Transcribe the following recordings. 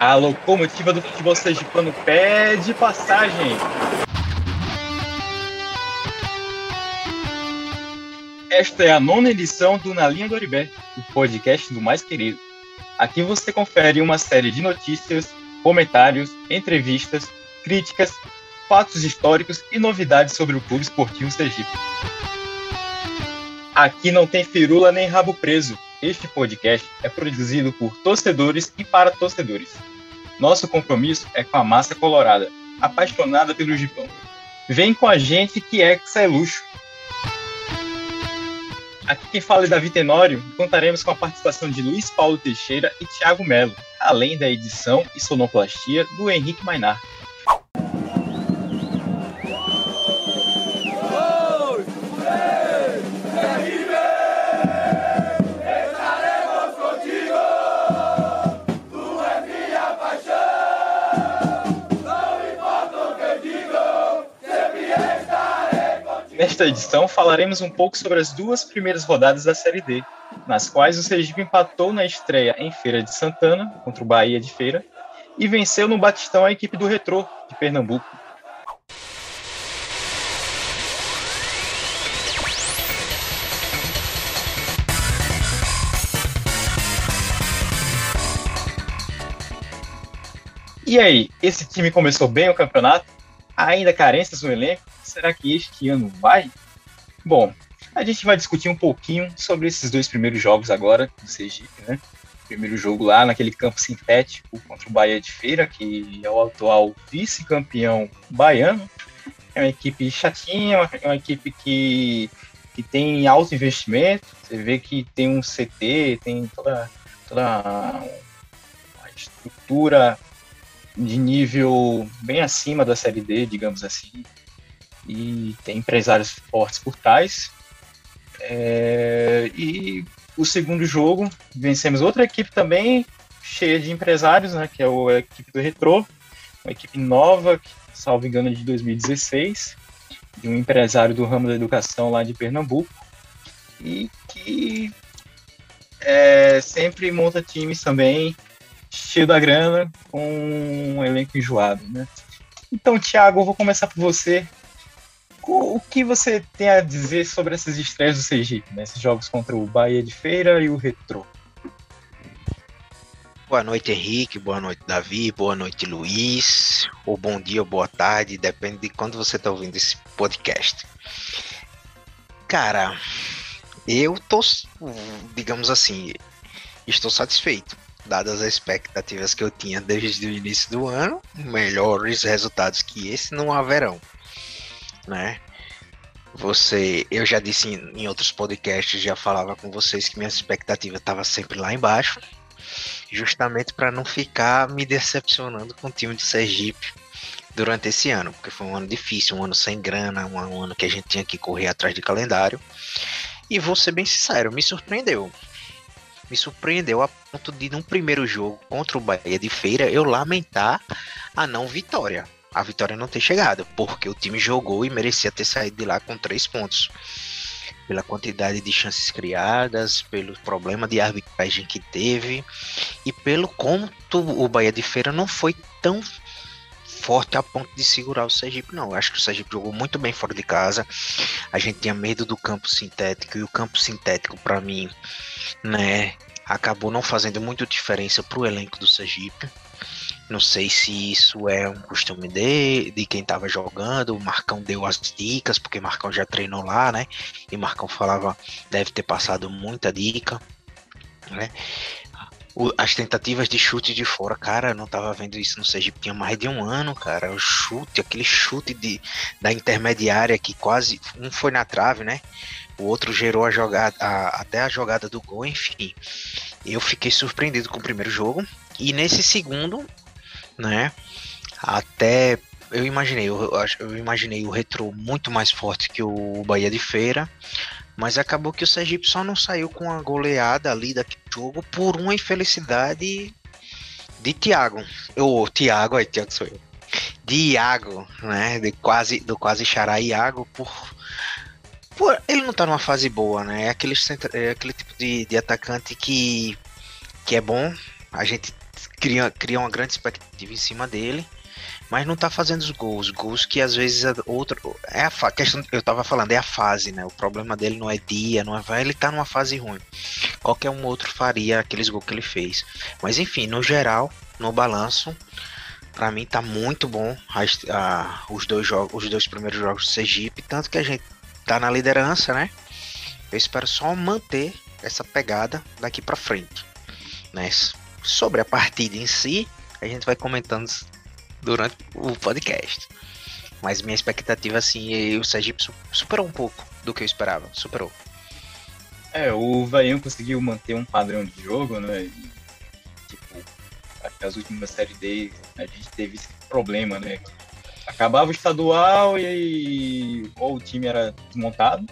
A locomotiva do futebol sergipano pede passagem. Esta é a nona edição do Na Linha do Oribé, o podcast do mais querido. Aqui você confere uma série de notícias, comentários, entrevistas, críticas, fatos históricos e novidades sobre o Clube Esportivo Sergipe. Aqui não tem firula nem rabo preso. Este podcast é produzido por torcedores e para torcedores. Nosso compromisso é com a massa colorada, apaixonada pelo Gipão. Vem com a gente que é que é luxo. Aqui quem fala é Davi Tenório contaremos com a participação de Luiz Paulo Teixeira e Thiago Melo, além da edição e sonoplastia do Henrique Mainar. Nesta edição, falaremos um pouco sobre as duas primeiras rodadas da Série D, nas quais o Sergipe empatou na estreia em Feira de Santana, contra o Bahia de Feira, e venceu no Batistão a equipe do Retrô, de Pernambuco. E aí, esse time começou bem o campeonato? Ainda carências no elenco? Será que este ano vai? Bom, a gente vai discutir um pouquinho sobre esses dois primeiros jogos agora do Sergipe, né? Primeiro jogo lá naquele campo sintético contra o Bahia de Feira, que é o atual vice-campeão baiano. É uma equipe chatinha, é uma equipe que, que tem alto investimento. Você vê que tem um CT, tem toda, toda uma estrutura de nível bem acima da Série D, digamos assim e tem empresários fortes por trás. É, e o segundo jogo, vencemos outra equipe também cheia de empresários, né, que é a equipe do Retro, uma equipe nova, salvo engano, é de 2016, de um empresário do ramo da educação lá de Pernambuco, e que é, sempre monta times também cheio da grana, com um elenco enjoado, né? Então, Thiago, eu vou começar por você o que você tem a dizer sobre essas estreias do Sergipe, né? Esses jogos contra o Bahia de Feira e o Retro? Boa noite, Henrique. Boa noite, Davi. Boa noite, Luiz. Ou bom dia ou boa tarde, depende de quando você está ouvindo esse podcast. Cara, eu tô, digamos assim, estou satisfeito. Dadas as expectativas que eu tinha desde o início do ano, melhores resultados que esse não haverão né? Você, eu já disse em, em outros podcasts, já falava com vocês que minha expectativa estava sempre lá embaixo, justamente para não ficar me decepcionando com o time de Sergipe durante esse ano, porque foi um ano difícil, um ano sem grana, um, um ano que a gente tinha que correr atrás de calendário. E vou ser bem sincero, me surpreendeu. Me surpreendeu a ponto de, num primeiro jogo contra o Bahia de Feira, eu lamentar a não vitória a vitória não ter chegado, porque o time jogou e merecia ter saído de lá com três pontos. Pela quantidade de chances criadas, pelo problema de arbitragem que teve e pelo como o Bahia de Feira não foi tão forte a ponto de segurar o Sergipe, não. Eu acho que o Sergipe jogou muito bem fora de casa. A gente tinha medo do campo sintético e o campo sintético, para mim, né, acabou não fazendo muita diferença para o elenco do Sergipe. Não sei se isso é um costume de, de quem estava jogando. O Marcão deu as dicas, porque Marcão já treinou lá, né? E Marcão falava, deve ter passado muita dica, né? O, as tentativas de chute de fora, cara, eu não tava vendo isso no Sergipe tinha mais de um ano, cara. O chute, aquele chute de, da intermediária que quase um foi na trave, né? O outro gerou a jogada, a, até a jogada do gol, enfim. Eu fiquei surpreendido com o primeiro jogo. E nesse segundo, né? Até eu imaginei, eu, eu imaginei o Retro muito mais forte que o Bahia de Feira, mas acabou que o Sergipe só não saiu com a goleada ali daquele jogo por uma infelicidade de Thiago. O Thiago, aí Thiago sou eu. De Iago, né? De quase, do quase xará Iago por. Ele não tá numa fase boa, né? É aquele, é aquele tipo de, de atacante que, que é bom. A gente cria, cria uma grande expectativa em cima dele, mas não tá fazendo os gols. Gols que às vezes é outra. É a questão eu tava falando, é a fase, né? O problema dele não é dia, não é. Ele tá numa fase ruim. Qualquer um outro faria aqueles gols que ele fez. Mas enfim, no geral, no balanço, para mim tá muito bom as, a, os dois jogos, os dois primeiros jogos do Sergipe, tanto que a gente tá na liderança, né? Eu espero só manter essa pegada daqui para frente, né? Sobre a partida em si, a gente vai comentando durante o podcast. Mas minha expectativa, assim, o Sergipe superou um pouco do que eu esperava. Superou. É, o Vaião conseguiu manter um padrão de jogo, né? E, tipo, que as últimas séries D a gente teve esse problema, né? Acabava o estadual e aí ou o time era desmontado,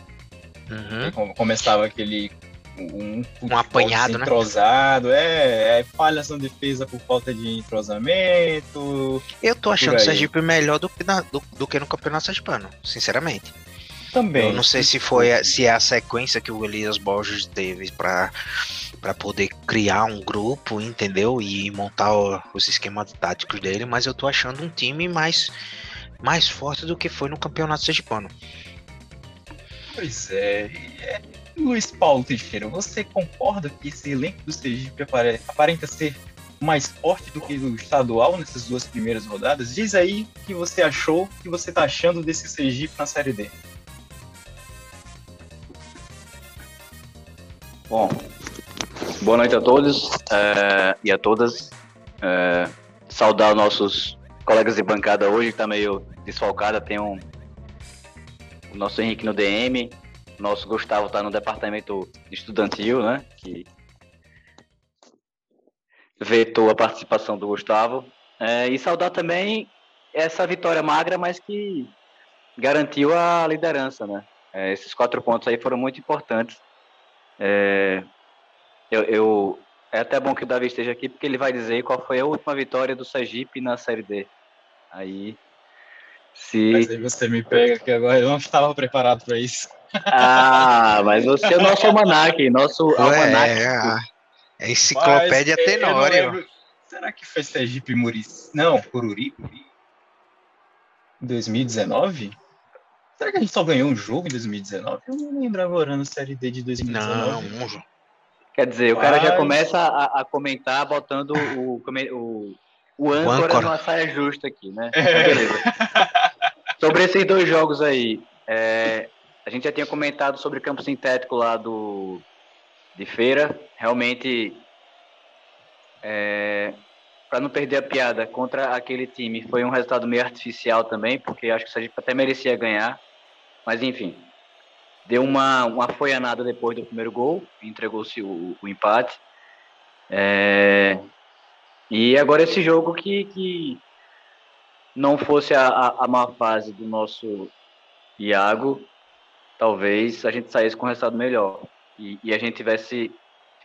uhum. começava aquele um, um apanhado, né? entrosado, é, é falhas na defesa por falta de entrosamento. Eu tô achando o Sergipe melhor do que, na, do, do que no Campeonato Sergipano, sinceramente. Também. Eu não sei se foi se é a sequência que o Elias Borges teve para para poder criar um grupo, entendeu? E montar o, os esquemas táticos dele, mas eu tô achando um time mais mais forte do que foi no Campeonato Sergipano. Pois é, é Luiz Paulo Teixeira, você concorda que esse elenco do Sergipe aparenta ser mais forte do que o estadual nessas duas primeiras rodadas? Diz aí o que você achou, o que você está achando desse Sergipe na Série D. Bom, boa noite a todos é, e a todas. É, saudar nossos colegas de bancada hoje, que está meio desfalcada. Tem um, o nosso Henrique no DM, nosso Gustavo está no departamento estudantil, né? Que vetou a participação do Gustavo. É, e saudar também essa vitória magra, mas que garantiu a liderança, né? É, esses quatro pontos aí foram muito importantes. É, eu, eu, é até bom que o Davi esteja aqui, porque ele vai dizer qual foi a última vitória do Sergipe na Série D. Aí, se... Mas aí você me pega, que agora eu não estava preparado para isso. Ah, mas você é o nosso almanac, nosso Ué, almanac. É, é enciclopédia mas, tenório. Será que foi Sergipe Murici? Não, Cururipe? 2019? Será que a gente só ganhou um jogo em 2019? Eu não lembro agora na Série D de 2019. Não, um jogo. Quer dizer, o cara já começa a, a comentar botando o, o, o âncora numa saia justa aqui, né? É. Beleza. Sobre esses dois jogos aí, é, a gente já tinha comentado sobre o campo sintético lá do de feira. Realmente, é, para não perder a piada, contra aquele time foi um resultado meio artificial também, porque acho que a gente até merecia ganhar. Mas enfim, deu uma, uma foianada depois do primeiro gol, entregou-se o, o, empate. É, e agora esse jogo que, que não fosse a, a, a má fase do nosso Iago, talvez a gente saísse com um resultado melhor e, e a gente tivesse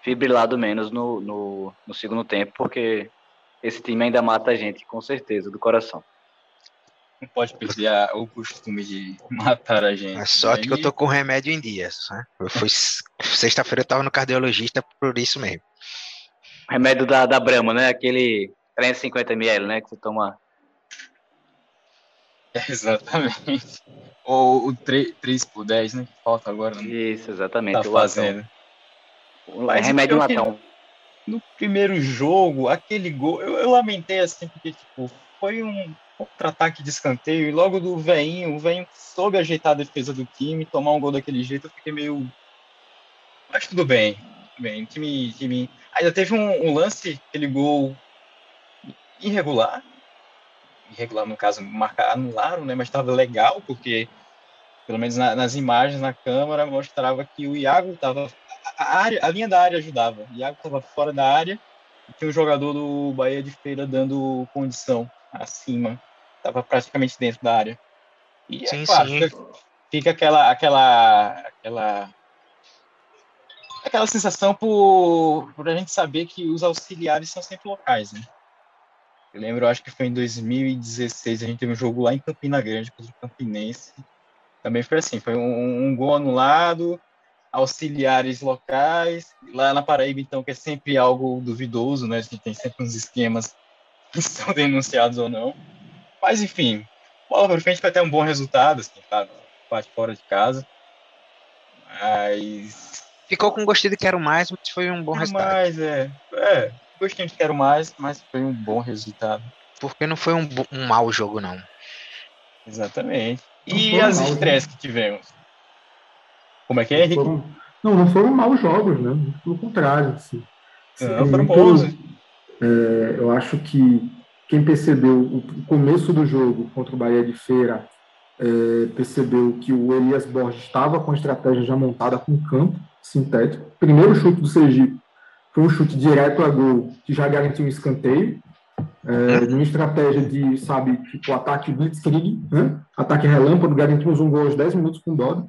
fibrilado menos no, no, no, segundo tempo, porque esse time ainda mata a gente, com certeza, do coração. Não pode perder a, o costume de matar a gente. A sorte que eu tô com remédio em dias. Né? Eu fui sexta-feira eu tava no cardiologista por isso mesmo. Remédio da, da Brahma, né? Aquele 350 ml, né? Que você toma. exatamente. Ou o 3, 3 por 10, né? Que falta agora. Né? Isso, exatamente. Tá fazendo. Mas remédio latão. No primeiro jogo, aquele gol, eu, eu lamentei assim, porque tipo, foi um contra-ataque de escanteio, e logo do veinho, o veinho soube ajeitar a defesa do time, tomar um gol daquele jeito, eu fiquei meio. Mas tudo bem. Tudo bem. Time, time... Ainda teve um, um lance, aquele gol irregular, irregular no caso, marcar, anularam, né? Mas estava legal, porque pelo menos na, nas imagens na câmera mostrava que o Iago estava. A, área, a linha da área ajudava. O Iago estava fora da área e tinha um jogador do Bahia de Feira dando condição acima. Estava praticamente dentro da área. E é sim, é claro, sim. Fica, fica aquela, aquela, aquela aquela sensação por, por a gente saber que os auxiliares são sempre locais, né? Eu lembro, acho que foi em 2016, a gente teve um jogo lá em Campina Grande contra o Campinense. Também foi assim, foi um, um gol anulado, auxiliares locais. Lá na Paraíba, então, que é sempre algo duvidoso, né? A gente tem sempre uns esquemas que são denunciados ou não. Mas, enfim, bola para frente vai ter um bom resultado, assim, claro, parte fora de casa. Mas. Ficou com gostinho de quero mais, mas foi um bom quero resultado. mais, é. É, gostinho de quero mais, mas foi um bom resultado. Porque não foi um, um mau jogo, não. Exatamente. E as mal, estresses que tivemos? Como é que é, Henrique? Foram, não, não foram maus jogos, né? Pelo contrário. Assim. Não, foram bons. É, eu acho que quem percebeu o começo do jogo contra o Bahia de Feira é, percebeu que o Elias Borges estava com a estratégia já montada com campo sintético. Primeiro chute do Sergipe foi um chute direto a gol que já garantiu um escanteio. É, uma estratégia de, sabe, tipo ataque blitzkrieg, né? ataque relâmpago, garantimos um gol aos 10 minutos com o Dodo.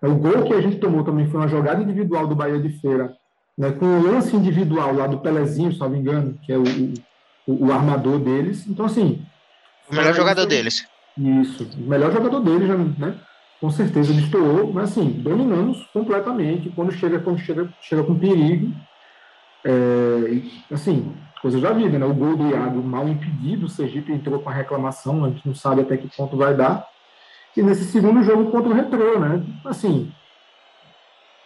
É, o gol que a gente tomou também foi uma jogada individual do Bahia de Feira, né, com o lance individual lá do Pelezinho, se não me engano, que é o, o, o armador deles. Então, assim. O melhor jogador deles. Isso, o melhor jogador deles, né? Com certeza ele estourou, mas assim, dominamos completamente. Quando chega, quando chega, chega com perigo. É, assim, coisa da vida, né? O gol do Iago mal impedido, o Sergipe entrou com a reclamação, a gente não sabe até que ponto vai dar. E nesse segundo jogo contra o Retrô, né? Assim,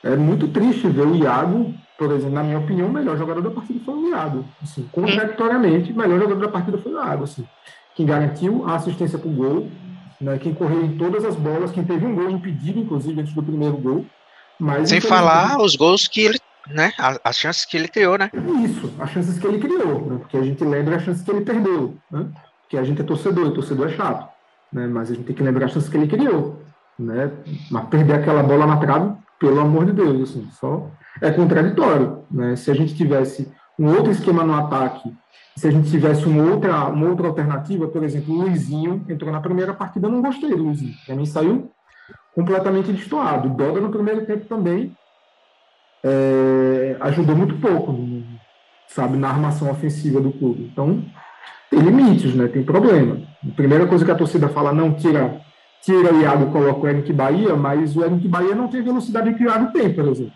é muito triste ver o Iago por exemplo, na minha opinião, o melhor jogador da partida foi o Iago. Assim, contraditoriamente, o melhor jogador da partida foi o Iago. Assim, quem garantiu a assistência para o gol, né, quem correu em todas as bolas, quem teve um gol impedido, inclusive, antes do primeiro gol. Mas, Sem falar os gols que ele. Né, as chances que ele criou, né? Isso, as chances que ele criou, né, porque a gente lembra as chances que ele perdeu, né? Porque a gente é torcedor, e torcedor é chato, né? Mas a gente tem que lembrar as chances que ele criou, né? Mas perder aquela bola na trave, pelo amor de Deus, assim, só é contraditório. Né? Se a gente tivesse um outro esquema no ataque, se a gente tivesse uma outra, uma outra alternativa, por exemplo, o Luizinho entrou na primeira partida, eu não gostei do Luizinho. Para mim saiu completamente destoado. O Doda no primeiro tempo também é, ajudou muito pouco, sabe, na armação ofensiva do clube. Então, tem limites, né? Tem problema. A primeira coisa que a torcida fala, não tira, tira o Iago e coloca o Eric Bahia, mas o Eric Bahia não tem velocidade que o Iago tem, por exemplo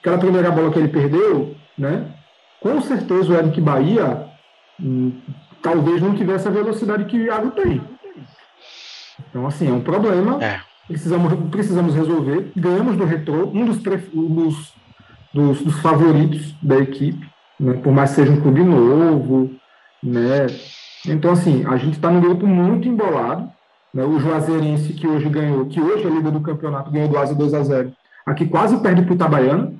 aquela primeira bola que ele perdeu, né? Com certeza o Eric Bahia hum, talvez não tivesse a velocidade que o Iago tem. Então, assim, é um problema. É. Precisamos, precisamos resolver. Ganhamos do Retrô, um dos, dos, dos, dos favoritos da equipe, né? por mais que seja um clube novo, né? Então, assim, a gente está num grupo muito embolado. Né? O Juazeirense, que hoje ganhou, que hoje é líder do campeonato, ganhou do Asa 2 a 0 aqui quase perde para o Itabaiana.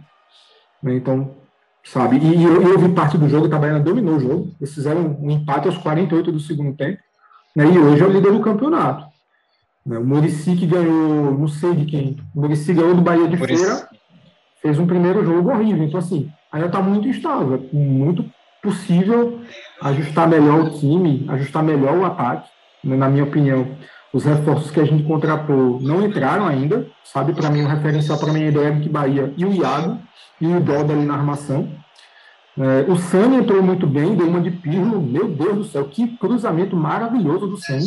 Né? Então, sabe? E eu, eu vi parte do jogo, o Itabaiana dominou o jogo. Eles fizeram um empate aos 48 do segundo tempo. Né? E hoje é o líder do campeonato. Né? O Murici que ganhou, não sei de quem, o Murici ganhou do Bahia de Muricy. Feira, fez um primeiro jogo horrível. Então, assim, ainda está muito instável. É muito possível ajustar melhor o time, ajustar melhor o ataque, né? na minha opinião. Os reforços que a gente contratou não entraram ainda, sabe? Para mim, o referencial para mim é do Eric Bahia e o Iago e o Doda ali na armação. É, o Sani entrou muito bem, deu uma de Pirlo. Meu Deus do céu, que cruzamento maravilhoso do Sani.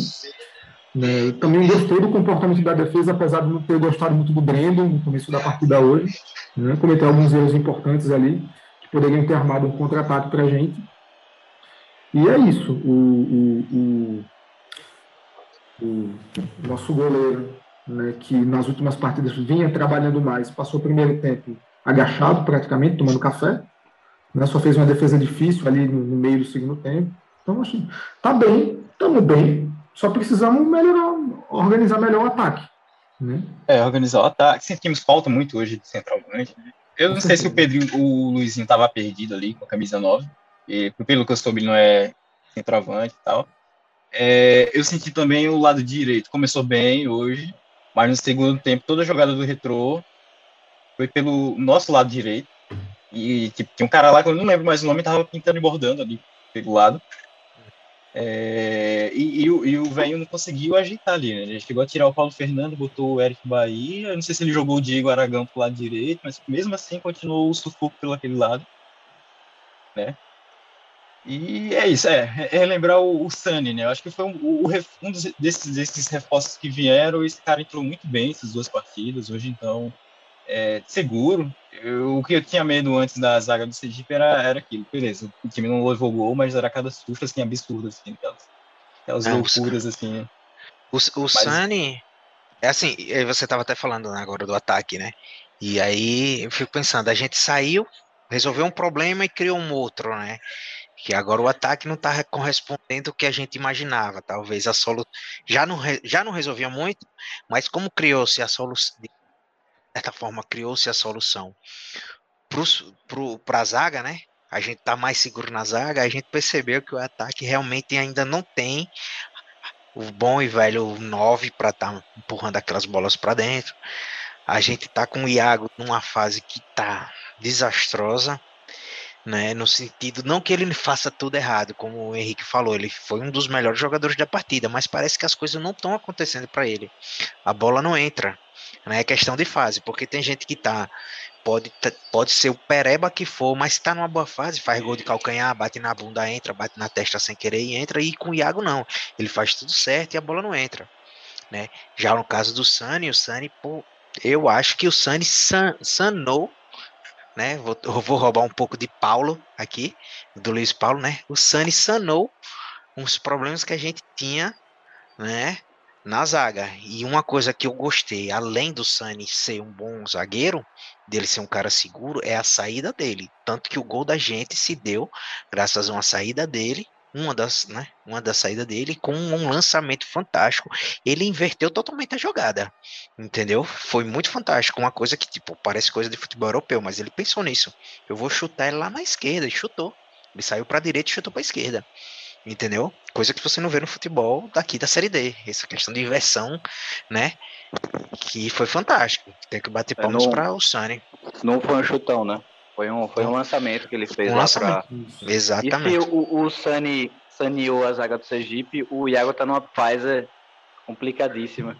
É, também gostei do comportamento da defesa, apesar de não ter gostado muito do Brandon no começo da partida hoje. Né? Cometeu alguns erros importantes ali, que poderiam ter armado um contra-ataque para a gente. E é isso. O, o, o, o nosso goleiro, né, que nas últimas partidas vinha trabalhando mais, passou o primeiro tempo agachado praticamente, tomando café. Né? Só fez uma defesa difícil ali no, no meio do segundo tempo. Então, assim, tá bem, estamos bem, só precisamos melhorar, organizar melhor o ataque. Né? É, organizar o ataque. Sentimos falta muito hoje de centroavante. Né? Eu não sei se o Pedrinho, o Luizinho estava perdido ali com a camisa 9. E, pelo que eu soube, não é centroavante e tal. É, eu senti também o lado direito. Começou bem hoje, mas no segundo tempo, toda a jogada do retrô foi pelo nosso lado direito. E tipo, tinha um cara lá que eu não lembro mais o nome, tava pintando e bordando ali pelo lado. É, e, e, e, o velho não conseguiu agitar ali, né? Ele chegou a tirar o Paulo Fernando, botou o Eric Bahia. Eu não sei se ele jogou o Diego Aragão pro lado direito, mas mesmo assim continuou o sufoco pelo aquele lado, né? E é isso, é, é lembrar o, o Sunny, né? Eu acho que foi um, o, um desses, desses reforços que vieram. Esse cara entrou muito bem essas duas partidas. Hoje, então, é, seguro. Eu, o que eu tinha medo antes da zaga do Sergipe era, era aquilo, beleza. O time não levou gol, mas era cada susto assim, absurdo, assim, aquelas, aquelas não, loucuras, assim. O, o mas... Sani, é assim, você estava até falando né, agora do ataque, né? E aí eu fico pensando, a gente saiu, resolveu um problema e criou um outro, né? Que agora o ataque não está correspondendo ao que a gente imaginava. Talvez a solução já não, já não resolvia muito, mas como criou-se a solução, certa forma, criou-se a solução para a zaga, né? A gente está mais seguro na zaga, a gente percebeu que o ataque realmente ainda não tem o bom e velho 9 para estar tá empurrando aquelas bolas para dentro. A gente tá com o Iago numa fase que tá desastrosa, né? No sentido, não que ele faça tudo errado, como o Henrique falou, ele foi um dos melhores jogadores da partida, mas parece que as coisas não estão acontecendo para ele. A bola não entra, né? É questão de fase, porque tem gente que tá pode, pode ser o pereba que for, mas está numa boa fase, faz gol de calcanhar, bate na bunda, entra, bate na testa sem querer e entra, e com o Iago não. Ele faz tudo certo e a bola não entra. Né? Já no caso do Sani, o Sani, pô, eu acho que o Sani san, sanou, né? Vou, vou roubar um pouco de Paulo aqui, do Luiz Paulo, né? O Sani sanou uns problemas que a gente tinha, né? Na zaga. E uma coisa que eu gostei, além do Sani ser um bom zagueiro, dele ser um cara seguro, é a saída dele. Tanto que o gol da gente se deu graças a uma saída dele uma das, né, uma das saídas dele com um lançamento fantástico. Ele inverteu totalmente a jogada, entendeu? Foi muito fantástico, uma coisa que tipo parece coisa de futebol europeu, mas ele pensou nisso. Eu vou chutar ele lá na esquerda e chutou. Ele saiu para direita e chutou para esquerda. Entendeu? Coisa que você não vê no futebol daqui da Série D. Essa questão de inversão, né? Que foi fantástico. Tem que bater é, palmas para o Sunny. Não foi um chutão, né? Foi um, foi um lançamento que ele fez um lá pra... Exatamente. E se o, o Sani saneou a zaga do Sergipe, o Iago tá numa Pfizer complicadíssima.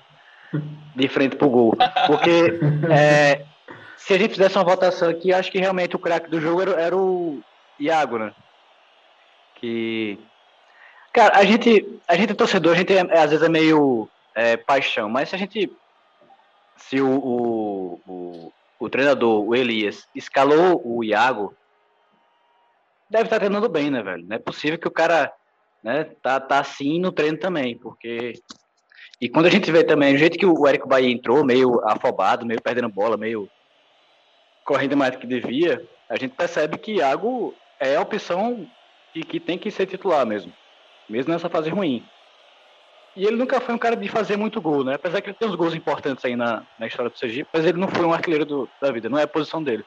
De frente pro gol. Porque é, se a gente fizesse uma votação aqui, acho que realmente o craque do jogo era, era o Iago, né? Que. Cara, a gente, a gente é torcedor, a gente é, às vezes é meio é, paixão, mas se a gente. Se o, o, o o treinador, o Elias, escalou o Iago, deve estar tá treinando bem, né, velho? Não é possível que o cara né, tá, tá assim no treino também, porque. E quando a gente vê também o jeito que o Érico Bahia entrou, meio afobado, meio perdendo bola, meio correndo mais do que devia, a gente percebe que Iago é a opção que, que tem que ser titular mesmo, mesmo nessa fase ruim. E ele nunca foi um cara de fazer muito gol, né? Apesar que ele tem uns gols importantes aí na, na história do Sergipe, mas ele não foi um artilheiro do, da vida, não é a posição dele.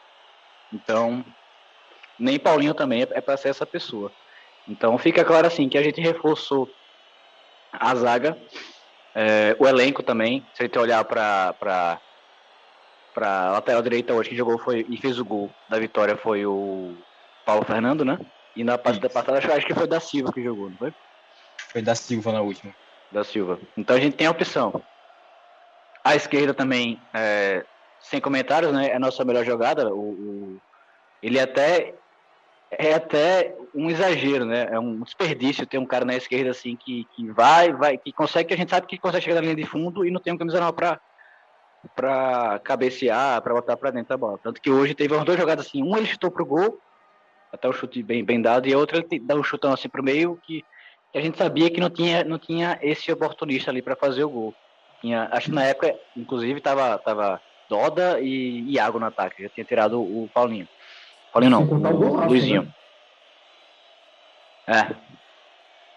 Então, nem Paulinho também é, é para ser essa pessoa. Então, fica claro assim que a gente reforçou a zaga, é, o elenco também. Se a gente olhar para para lateral direita hoje, que jogou foi, e fez o gol da vitória foi o Paulo Fernando, né? E na partida passada acho que foi da Silva que jogou, não foi? Foi da Silva na última da Silva. Então a gente tem a opção. A esquerda também, é, sem comentários, né? É a nossa melhor jogada. O, o, ele até é até um exagero, né? É um desperdício ter um cara na esquerda assim que, que vai, vai, que consegue, que a gente sabe que consegue chegar na linha de fundo e não tem um camisa não para para cabecear, para botar para dentro da bola. Tanto que hoje teve umas duas jogadas assim, um ele chutou pro gol, até o chute bem, bem dado, e a outra ele dá um chutão assim pro meio que que a gente sabia que não tinha, não tinha esse oportunista ali para fazer o gol. Tinha, acho que na época, inclusive, tava, tava Doda e Iago no ataque. Já tinha tirado o Paulinho. Paulinho não, o, o Luizinho. Né? É.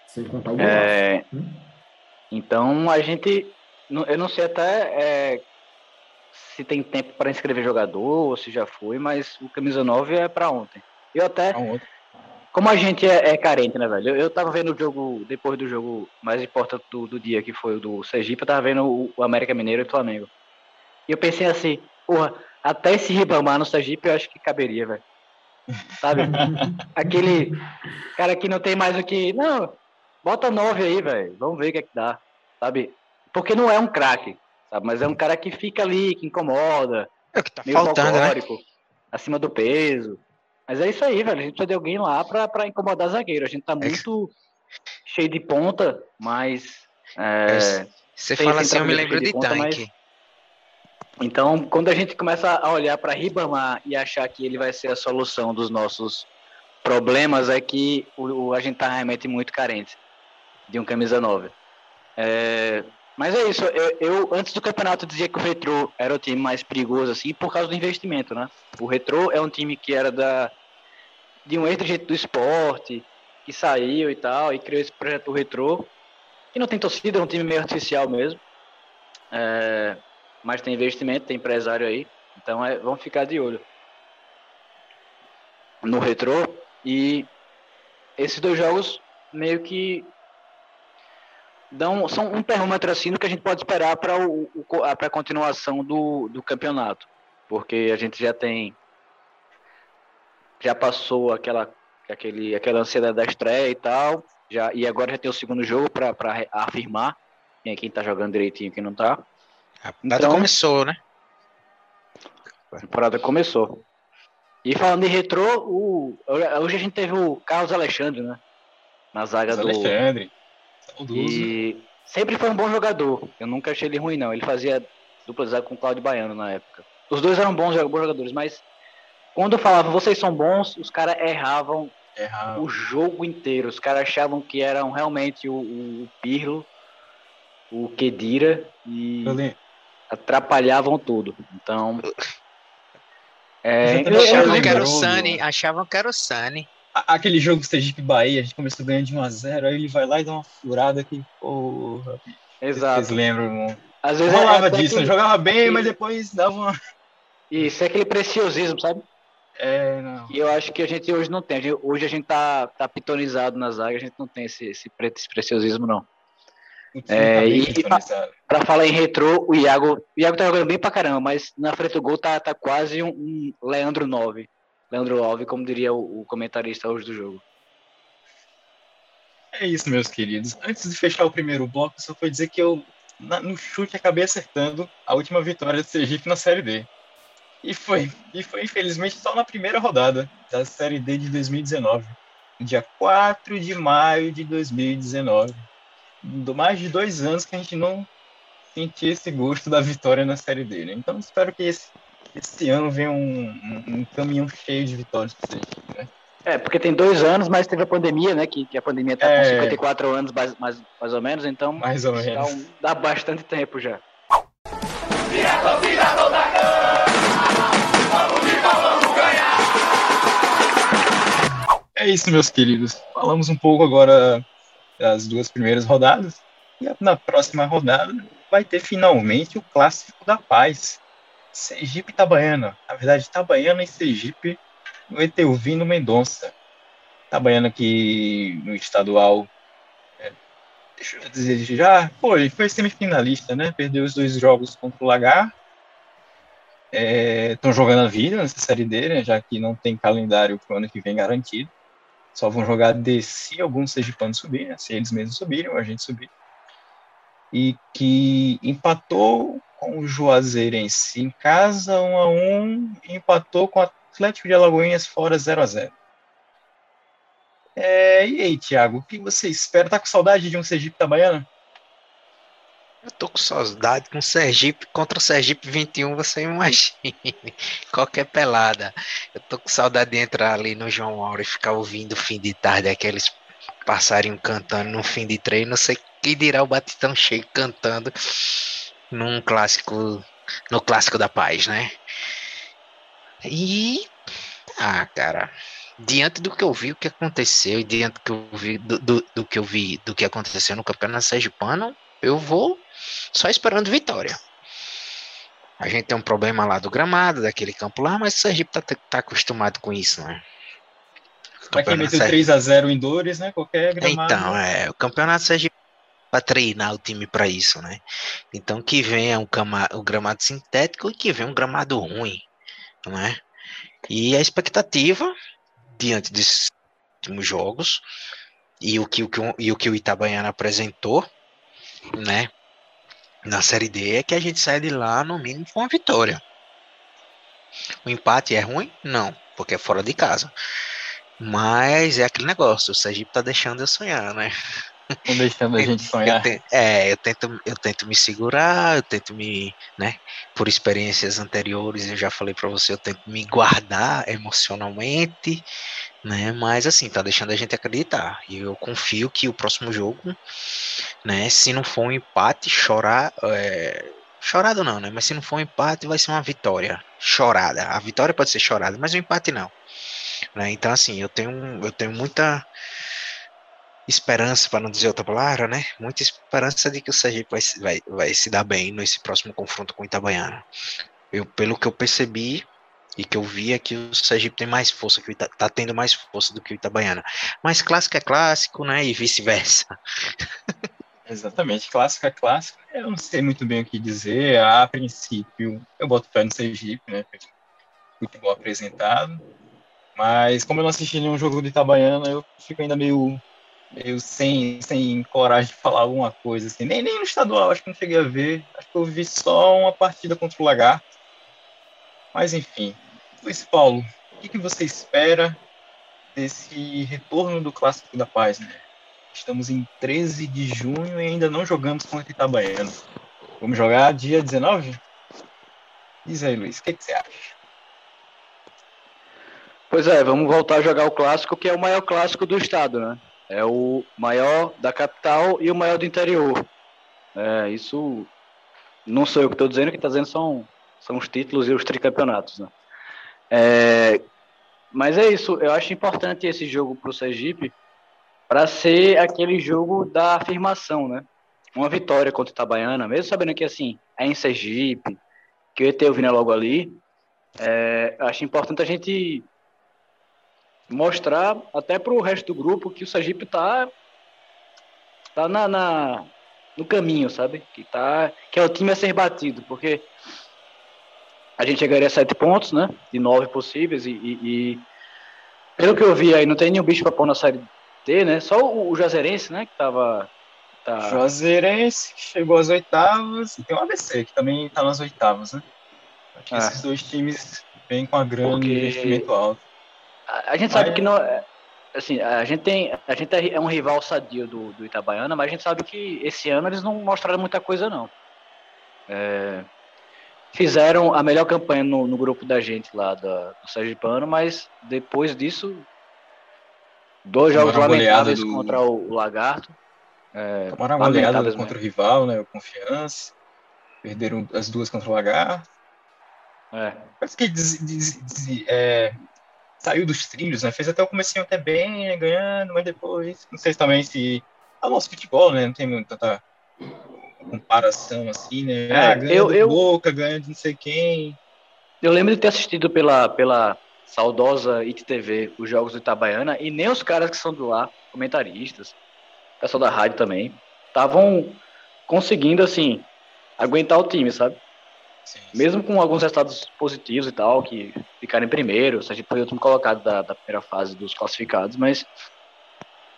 Sem contar o. É, hum? Então a gente. Eu não sei até é, se tem tempo para inscrever jogador ou se já foi, mas o camisa 9 é para ontem. Eu até. Ontem como a gente é, é, carente, né, velho? Eu, eu tava vendo o jogo, depois do jogo mais importante do, do dia, que foi o do Sergipe, eu tava vendo o, o, América Mineiro e o Flamengo. E eu pensei assim, porra, até esse Ribamar no Sergipe eu acho que caberia, velho. Sabe? Aquele cara que não tem mais o que. Não, bota nove aí, velho. Vamos ver o que é que dá. Sabe? Porque não é um craque, sabe? Mas é um cara que fica ali, que incomoda. É o que tá meio faltando, né? acima do peso. Mas é isso aí, velho. A gente precisa de alguém lá pra, pra incomodar zagueiro. A gente tá é muito é. cheio de ponta, mas. É, Você fala assim, eu me lembro de, de ponta, tanque. Então, quando a gente começa a olhar para Ribamar e achar que ele vai ser a solução dos nossos problemas, é que o, o a gente está realmente muito carente de um camisa 9. É, mas é isso, eu, eu, antes do campeonato dizia que o Retro era o time mais perigoso, assim, por causa do investimento, né? O Retro é um time que era da de um ex-dirigente do esporte, que saiu e tal, e criou esse projeto Retro, que não tem torcida, é um time meio artificial mesmo. É, mas tem investimento, tem empresário aí, então é, vamos ficar de olho no Retro. E esses dois jogos meio que dão, são um termômetro assim do que a gente pode esperar para a continuação do, do campeonato. Porque a gente já tem. Já passou aquela, aquele, aquela ansiedade da estreia e tal. Já, e agora já tem o segundo jogo para afirmar quem é quem está jogando direitinho e quem não está. A temporada então, começou, né? A temporada começou. E falando em retrô, o, hoje a gente teve o Carlos Alexandre, né? Na zaga Carlos do. Alexandre. E sempre foi um bom jogador. Eu nunca achei ele ruim, não. Ele fazia dupla zaga com o Claudio Baiano na época. Os dois eram bons, bons jogadores, mas quando eu falava vocês são bons, os caras erravam o jogo inteiro. Os caras achavam que eram realmente o, o, o Pirlo, o Kedira e atrapalhavam tudo. Então. É, achavam que era o Sani, achavam que era o Sani aquele jogo do Sergipe Bahia, a gente começou ganhando de 1x0, aí ele vai lá e dá uma furada que, porra. Exato. Vocês lembram, Às vezes rolava é disso, que... jogava bem, mas depois dava uma. Isso, é aquele preciosismo, sabe? É, não. E eu acho que a gente hoje não tem. Hoje a gente tá, tá pitonizado na zaga, a gente não tem esse, esse, esse preciosismo, não. É, e para falar em retrô, o Iago, o Iago tá jogando bem pra caramba, mas na frente do gol tá, tá quase um, um Leandro 9. Leandro Alves, como diria o, o comentarista hoje do jogo. É isso, meus queridos. Antes de fechar o primeiro bloco, só foi dizer que eu, na, no chute, acabei acertando a última vitória do Sergipe na Série D. E foi, e foi infelizmente só na primeira rodada da Série D de 2019, dia 4 de maio de 2019. Do mais de dois anos que a gente não sentia esse gosto da vitória na Série D. Né? Então espero que esse esse ano vem um, um, um caminhão cheio de vitórias para você, né? É, porque tem dois anos, mas teve a pandemia, né? Que, que a pandemia está é... com 54 anos, mais, mais, mais ou menos, então. Mais ou menos. Dá, um, dá bastante tempo já. É isso, meus queridos. Falamos um pouco agora das duas primeiras rodadas. E na próxima rodada vai ter finalmente o Clássico da Paz. Sergipe Itabaiana. Na verdade, Itabaiana e Sergipe no Eteuvino Mendonça. Itabaiana que no estadual, é, deixa eu dizer já, foi, foi semifinalista, né? Perdeu os dois jogos contra o Lagar. Estão é, jogando a vida nessa série D, né? já que não tem calendário para o ano que vem garantido. Só vão jogar de se alguns sergipanos subirem, né? se eles mesmos subirem ou a gente subir. E que empatou com o Juazeirense em casa, 1 a 1 e empatou com o Atlético de Alagoinhas fora 0 a 0 é, E aí, Thiago, o que você espera? Tá com saudade de um Sergipe Itabaiana? Eu tô com saudade com o Sergipe contra o Sergipe 21, você imagine. Qualquer pelada. Eu tô com saudade de entrar ali no João Auro e ficar ouvindo fim de tarde aqueles passarinhos cantando no fim de treino. Não sei que dirá o Batistão cheio cantando num clássico, no clássico da paz, né? E ah, cara, diante do que eu vi, o que aconteceu, e diante do que eu vi, do, do, do que eu vi, do que aconteceu no campeonato sergipano, eu vou só esperando vitória. A gente tem um problema lá do gramado, daquele campo lá, mas o Sergipe tá, tá acostumado com isso, né? Vai que meteu 3x0 em Dores, né? Qualquer gramado. Então, é, o campeonato Sergipe para treinar o time para isso, né? Então que venha um, cama, um gramado sintético e que venha um gramado ruim, né? E a expectativa diante desses últimos jogos e o que o, e o, que o Itabaiana apresentou, né? Na série D é que a gente sai de lá no mínimo com uma vitória. O empate é ruim? Não, porque é fora de casa. Mas é aquele negócio, o Sergipe tá deixando eu sonhar, né? Não deixando a gente sonhar. Eu te, é, eu tento, eu tento me segurar, eu tento me, né, por experiências anteriores, eu já falei para você, eu tento me guardar emocionalmente, né, mas assim, tá deixando a gente acreditar. E eu confio que o próximo jogo, né, se não for um empate, chorar, é, chorado não, né, mas se não for um empate, vai ser uma vitória chorada. A vitória pode ser chorada, mas o empate não. Né? Então, assim, eu tenho, eu tenho muita esperança, para não dizer outra palavra, né? Muita esperança de que o Sergipe vai, vai, vai se dar bem nesse próximo confronto com o Itabaiana. Eu, pelo que eu percebi e que eu vi é que o Sergipe tem mais força, que o tá tendo mais força do que o Itabaiana. Mas clássico é clássico, né? E vice-versa. Exatamente, clássico é clássico. Eu não sei muito bem o que dizer. A princípio, eu boto pé no Sergipe, né? Futebol apresentado. Mas como eu não assisti nenhum jogo do Itabaiana, eu fico ainda meio, meio sem, sem coragem de falar alguma coisa. Assim. Nem, nem no estadual, acho que não cheguei a ver. Acho que eu vi só uma partida contra o Lagarto. Mas enfim. Luiz Paulo, o que, que você espera desse retorno do Clássico da Paz? Né? Estamos em 13 de junho e ainda não jogamos contra o Itabaiana. Vamos jogar dia 19? Diz aí, Luiz, o que, que você acha? Pois é, vamos voltar a jogar o clássico, que é o maior clássico do estado, né? É o maior da capital e o maior do interior. É, isso não sou eu que estou dizendo, que está dizendo são, são os títulos e os tricampeonatos, né? É, mas é isso, eu acho importante esse jogo para o Sergipe para ser aquele jogo da afirmação, né? Uma vitória contra o Itabaiana, mesmo sabendo que assim é em Sergipe, que o ET vindo logo ali, é, acho importante a gente mostrar até para o resto do grupo que o Sergipe está tá na, na, no caminho, sabe? Que, tá, que é o time a ser batido, porque a gente chegaria a sete pontos, né? De nove possíveis e, e, e pelo que eu vi aí, não tem nenhum bicho para pôr na série D, né? Só o, o Juazeirense, né? Que tava... Tá... Juazeirense que chegou às oitavas e tem o ABC que também está nas oitavas, né? Acho que ah. esses dois times vêm com a grande Porque... investimento alto. A, gente sabe que não. É, assim, a gente tem. A gente é, é um rival sadio do, do Itabaiana, mas a gente sabe que esse ano eles não mostraram muita coisa, não. É, fizeram a melhor campanha no, no grupo da gente lá da, do Sergipano, mas depois disso, dois jogos lamentáveis do... contra o, o Lagarto. É, Tomaram uma goleada contra o rival, né? O Confiança. Perderam as duas contra o Lagarto. É. Parece que des, des, des, é, saiu dos trilhos, né? Fez até o comecinho até bem, né? ganhando, mas depois, não sei também se é o nosso futebol, né? Não tem tanta comparação assim, né? É, ah, ganha eu, eu, Boca, ganha de não sei quem. Eu lembro de ter assistido pela, pela saudosa ITTV os jogos do Itabaiana e nem os caras que são do lá, comentaristas, pessoal da rádio também, estavam conseguindo, assim, aguentar o time, sabe? Mesmo com alguns resultados positivos e tal, que ficaram em primeiro, a gente foi o último colocado da, da primeira fase dos classificados, mas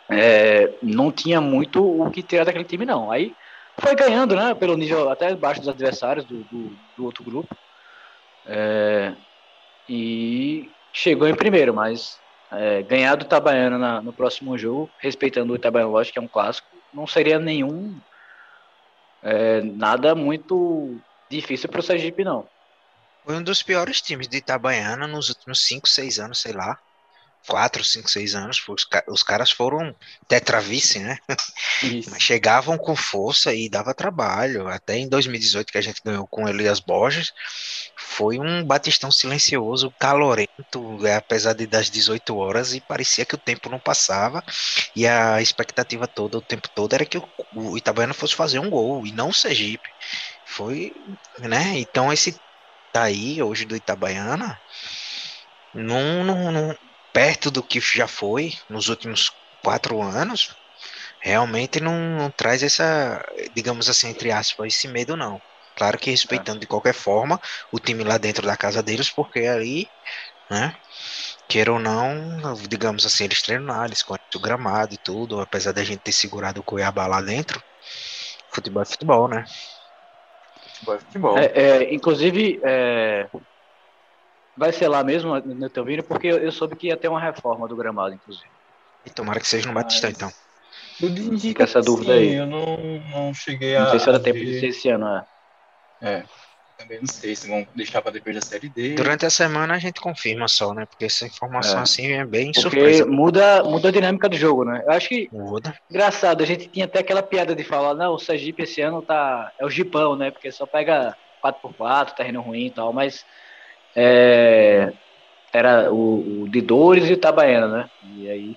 é, não tinha muito o que tirar daquele time, não. Aí foi ganhando, né, pelo nível até baixo dos adversários do, do, do outro grupo. É, e chegou em primeiro, mas é, ganhar do Itabaiana na, no próximo jogo, respeitando o Itabaiana, lógico que é um clássico, não seria nenhum é, nada muito difícil para o Sergipe, não. Foi um dos piores times de Itabaiana nos últimos 5, 6 anos, sei lá. 4, 5, 6 anos. Os, os caras foram tetravice, né? Mas chegavam com força e dava trabalho. Até em 2018, que a gente ganhou com Elias Borges, foi um batistão silencioso, calorento, é, apesar de das 18 horas, e parecia que o tempo não passava. E a expectativa toda, o tempo todo, era que o, o Itabaiana fosse fazer um gol, e não o Sergipe. Foi, né? Então esse tá aí hoje do Itabaiana, não, perto do que já foi nos últimos quatro anos, realmente não, não, traz essa, digamos assim, entre aspas, esse medo não. Claro que respeitando de qualquer forma o time lá dentro da casa deles, porque aí, né, queira ou não, digamos assim, eles treinam eles conhecem o gramado e tudo, apesar da gente ter segurado o Cuiabá lá dentro, futebol é futebol, né? É futebol. É, é, inclusive, é, vai ser lá mesmo no teu vídeo, porque eu, eu, soube que ia ter uma reforma do gramado, inclusive. E tomara que seja no Batistão, então. Tudo indica Fica essa que dúvida sim, aí. Eu não, não cheguei a. Não sei se vai a dar tempo de ser esse ano, né? É. Também não sei se vão deixar para depois da série D. Durante a semana a gente confirma só, né? Porque essa informação É. assim é bem Porque surpresa. muda, muda a dinâmica do jogo, né? Eu acho que Muda. engraçado, a gente tinha até aquela piada de falar, não, o Sergipe esse ano tá. É o Gipão, né? Porque só pega 4x4, terreno ruim e tal, mas é, era o, o de Dores e o Itabaiana, né? E aí.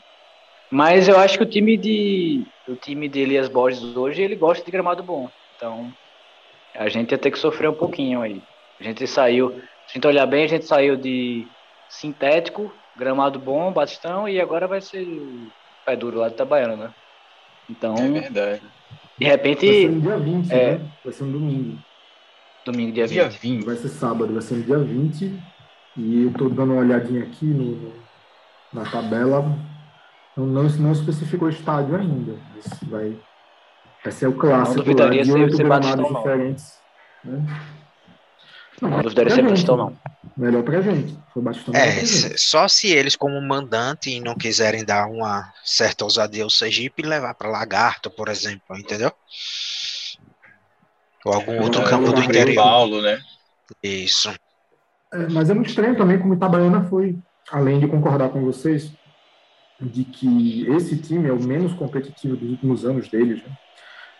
Mas eu acho que o time de. O time de Elias Borges hoje, ele gosta de gramado bom. Então, a gente ia ter que sofrer um pouquinho aí. A gente saiu, se a gente olhar bem, a gente saiu de sintético, gramado bom, bastão, e agora vai ser pé duro lá de Itabaiana, né? Então, É verdade. de Vai ser repente, no dia 20, é. né? Vai ser no domingo. domingo, dia 20. Dia 20. Vai ser sábado, vai ser no dia 20. E eu tô dando uma olhadinha aqui no, no- na tabela. Não, não, não especificou o estádio ainda. Mas vai, vai ser o clássico lá duvidaria de se- oito se Batistão, não. diferentes. Né? Não, Não duvidaria ser gente, Batistão, não. Melhor pra gente. Foi Batistão melhor É, pra gente. se- só se eles, como mandante, não quiserem dar uma certa ousadia ao Sergipe e levar para Lagarto, por exemplo, entendeu? Ou algum outro É, campo do interior. Paulo, né? Isso. É, mas é muito estranho também como Itabaiana foi, além de concordar com vocês, de que esse time é o menos competitivo dos últimos anos deles. Né?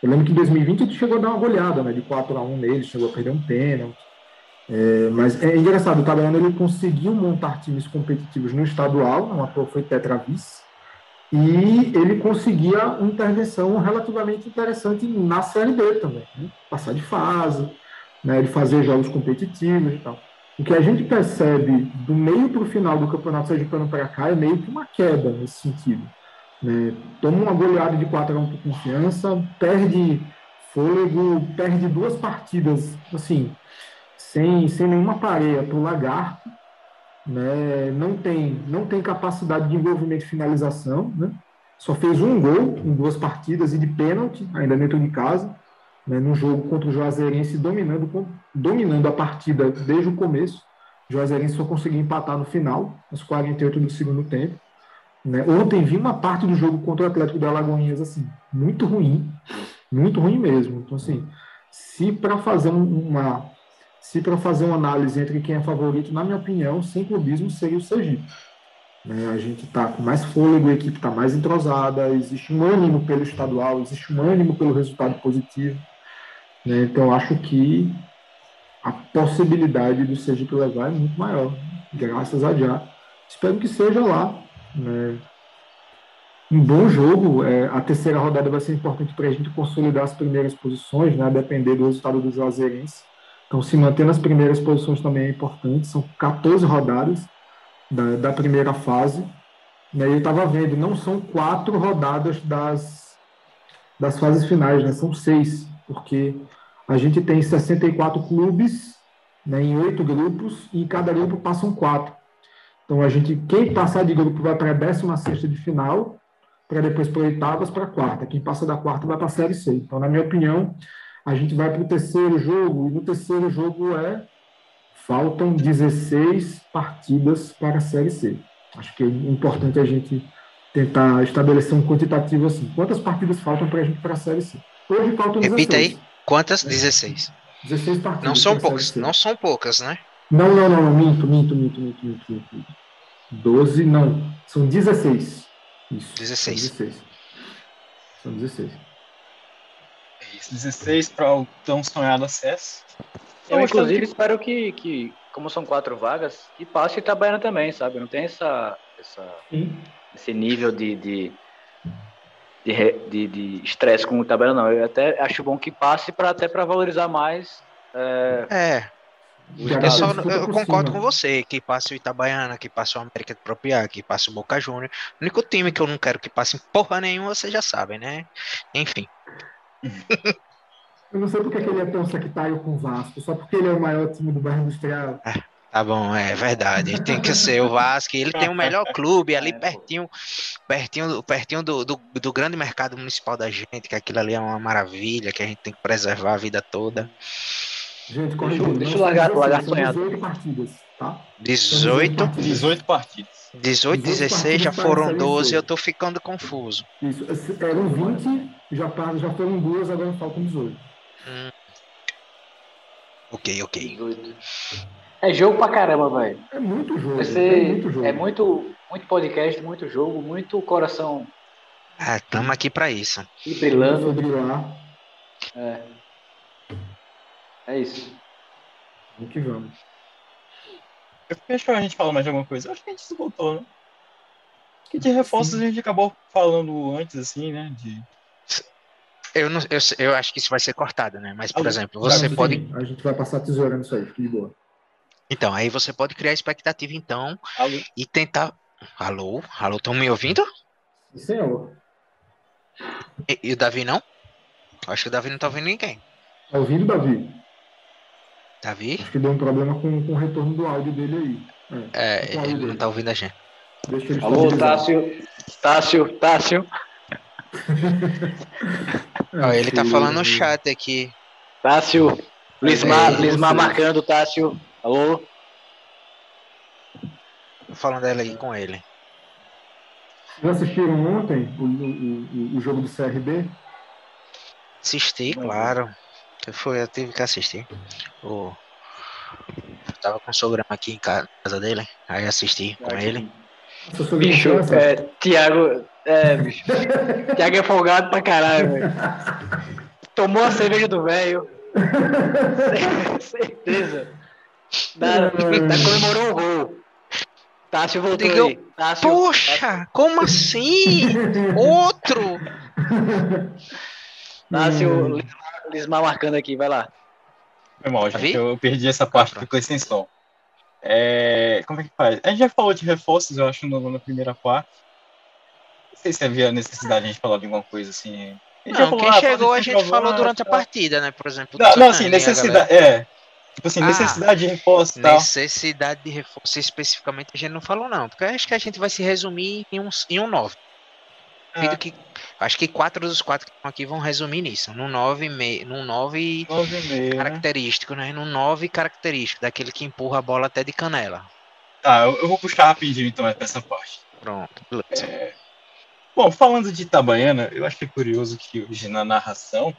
Eu lembro que em 2020 ele chegou a dar uma goleada, né, de 4 a 1 neles, chegou a perder um pênalti. É, mas é engraçado, o Itabaiana ele conseguiu montar times competitivos no estadual, não à toa foi tetravice, e ele conseguia uma intervenção relativamente interessante na Série B também, né? passar de fase, né, ele fazer jogos competitivos e tal. O que a gente percebe do meio para o final do Campeonato Sergipano para cá é meio que uma queda nesse sentido. Né? Toma uma goleada de 4 a 1 por confiança, perde fôlego, perde duas partidas, assim, sem, sem nenhuma pareia para o Lagarto, né? não, tem, não tem capacidade de envolvimento e finalização, né? só fez um gol em duas partidas e de pênalti, ainda dentro de casa né, no jogo contra o Juazeirense, dominando, dominando a partida desde o começo. O Juazeirense só conseguiu empatar no final, aos 48 do segundo tempo. Né. Ontem vi uma parte do jogo contra o Atlético de Alagoinhas assim, muito ruim, muito ruim mesmo. Então, assim, se para fazer um- uma se para fazer uma análise entre quem é favorito, na minha opinião, sem clubismo, seria o Sergipe. Né, a gente está com mais fôlego, a equipe está mais entrosada, existe um ânimo pelo estadual, existe um ânimo pelo resultado positivo. né? Então, acho que a possibilidade do Sergipe levar é muito maior, graças a Já. Espero que seja lá. Né? Um bom jogo. é, a terceira rodada vai ser importante para a gente consolidar as primeiras posições, né? depender do resultado do Juazeirense. Então, se manter nas primeiras posições também é importante. São 14 rodadas da, da primeira fase. Né? E eu estava vendo, não são quatro rodadas das, das fases finais, né? são seis, porque a gente tem 64 clubes né, em oito grupos e em cada grupo passam quatro. Então, a gente, quem passar de grupo vai para a 16 de final, para depois para oitavas, para a quarta. Quem passa da quarta vai para a Série C. Então, na minha opinião, a gente vai para o terceiro jogo, e no terceiro jogo é faltam 16 partidas para a Série C. Acho que é importante a gente tentar estabelecer um quantitativo assim. Quantas partidas faltam para a gente para a Série C? Hoje faltam 16. Repita aí. Quantas? 16. 16 partidas. Não são poucas. Não são poucas, né? Não, não, não, não, minto, minto, minto, minto, minto, minto, minto. 12, não. São 16. Isso. 16. São 16. São 16. É isso, 16 para o tão sonhado acesso. Eu, que- inclusive, espero que, que, como são quatro vagas, que passe Itabaiana também, sabe? Não tem essa, essa, esse nível de de de re- de de estresse com o Itabaiana, não. Eu até acho bom que passe para até para valorizar mais é, É. Já Eu, só, eu concordo cima. com você, que passe o Itabaiana, que passe o América de Propriar, que passe o Boca Júnior. O único time que eu não quero que passe em porra nenhuma, vocês já sabem, né? Enfim. Eu não sei porque que ele é tão sectário com o Vasco, só porque ele é o maior time do bairro industrial. Tá bom, é verdade. Tem que ser o Vasco. Ele tem o melhor clube ali É, pertinho, pertinho, pertinho do, do, do grande mercado municipal da gente, que aquilo ali é uma maravilha, que a gente tem que preservar a vida toda. Gente, deixa, eu, deixa eu largar, largar sonhado. 18 partidas, tá? 18. 18 partidas. 18, 16, já foram 12, eu tô ficando confuso. Isso, eram 20, já, tá, já foram duas, agora faltam 18. Hum. Ok, ok. 18. É jogo pra caramba, velho. É muito jogo. Ser, é muito jogo. É muito, muito podcast, muito jogo, muito coração. Ah, tamo aqui pra isso. E brilhando. É. É isso. Vamos que vamos. Que a gente fala mais de alguma coisa. Eu acho que a gente se voltou, né? Que de reforços Sim. a gente acabou falando antes, assim, né? De... Eu, não, eu, eu acho que isso vai ser cortado, né? Mas, por exemplo, você pode. A gente vai passar tesoura nisso aí, fique de boa. Então, aí você pode criar expectativa, então, Alô? e tentar. Alô? Alô, estão me ouvindo? Senhor. E, e, o Davi não? Acho que o Davi não tá ouvindo ninguém. Tá ouvindo, Davi? Davi? Acho que deu um problema com, com o retorno do áudio dele aí. É, é ele dele. não tá ouvindo a gente. Alô, Tássio. Tássio, Tássio. Ó, ele tá falando no chat aqui. Tássio. Lismar, é, Lismar marcando, Tássio. Alô? Tô falando dela aí com ele. Vocês assistiram ontem o, o, o, jogo do CRB? Assisti, claro. Eu, fui, eu tive que assistir. O, eu tava com o sogrão aqui em casa dele, aí assisti com ele. Bicho, é, Thiago. É, bicho. Thiago é folgado pra caralho, velho. Tomou a cerveja do velho. Certeza. Da, da comemorou o gol. Tássio voltou Digo, aí. Tássio, Poxa, Tássio. como assim? Outro! Tássio, Lismar marcando aqui, vai lá. Foi mal, gente. Eu perdi essa parte, ficou sem som. É, como é que faz? A gente já falou de reforços, eu acho, no, na primeira parte. Não sei se havia necessidade de a gente falar de alguma coisa assim. Não, quem chegou a gente falou durante a partida, né? Por exemplo. Não, não assim, necessidade. É, Tipo assim, ah, necessidade de reforço tal. Necessidade de reforço especificamente a gente não falou, não. Porque acho que a gente vai se resumir em um, em um 9. Ah. Que, acho que quatro dos quatro que estão aqui vão resumir nisso. No 9, me, no 9 né? característico, né? No 9 característico, daquele que empurra a bola até de canela. Tá, eu, eu vou puxar rapidinho então essa parte. Pronto, beleza. É... Bom, falando de Itabaiana, eu acho que é curioso que hoje na narração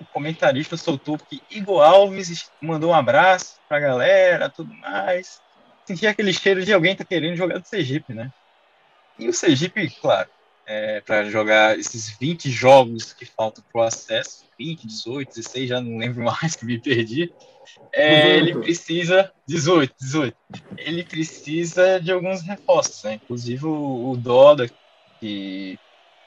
o comentarista soltou que Igor Alves mandou um abraço pra galera, tudo mais. Sentia aquele cheiro de alguém tá querendo jogar do Sergipe, né? E o Sergipe, claro, é, para jogar esses 20 jogos que faltam pro acesso, 20, 18, 16, já não lembro mais que me perdi. É, ele precisa 18, 18. Ele precisa de alguns reforços, né? Inclusive o, o Doda, que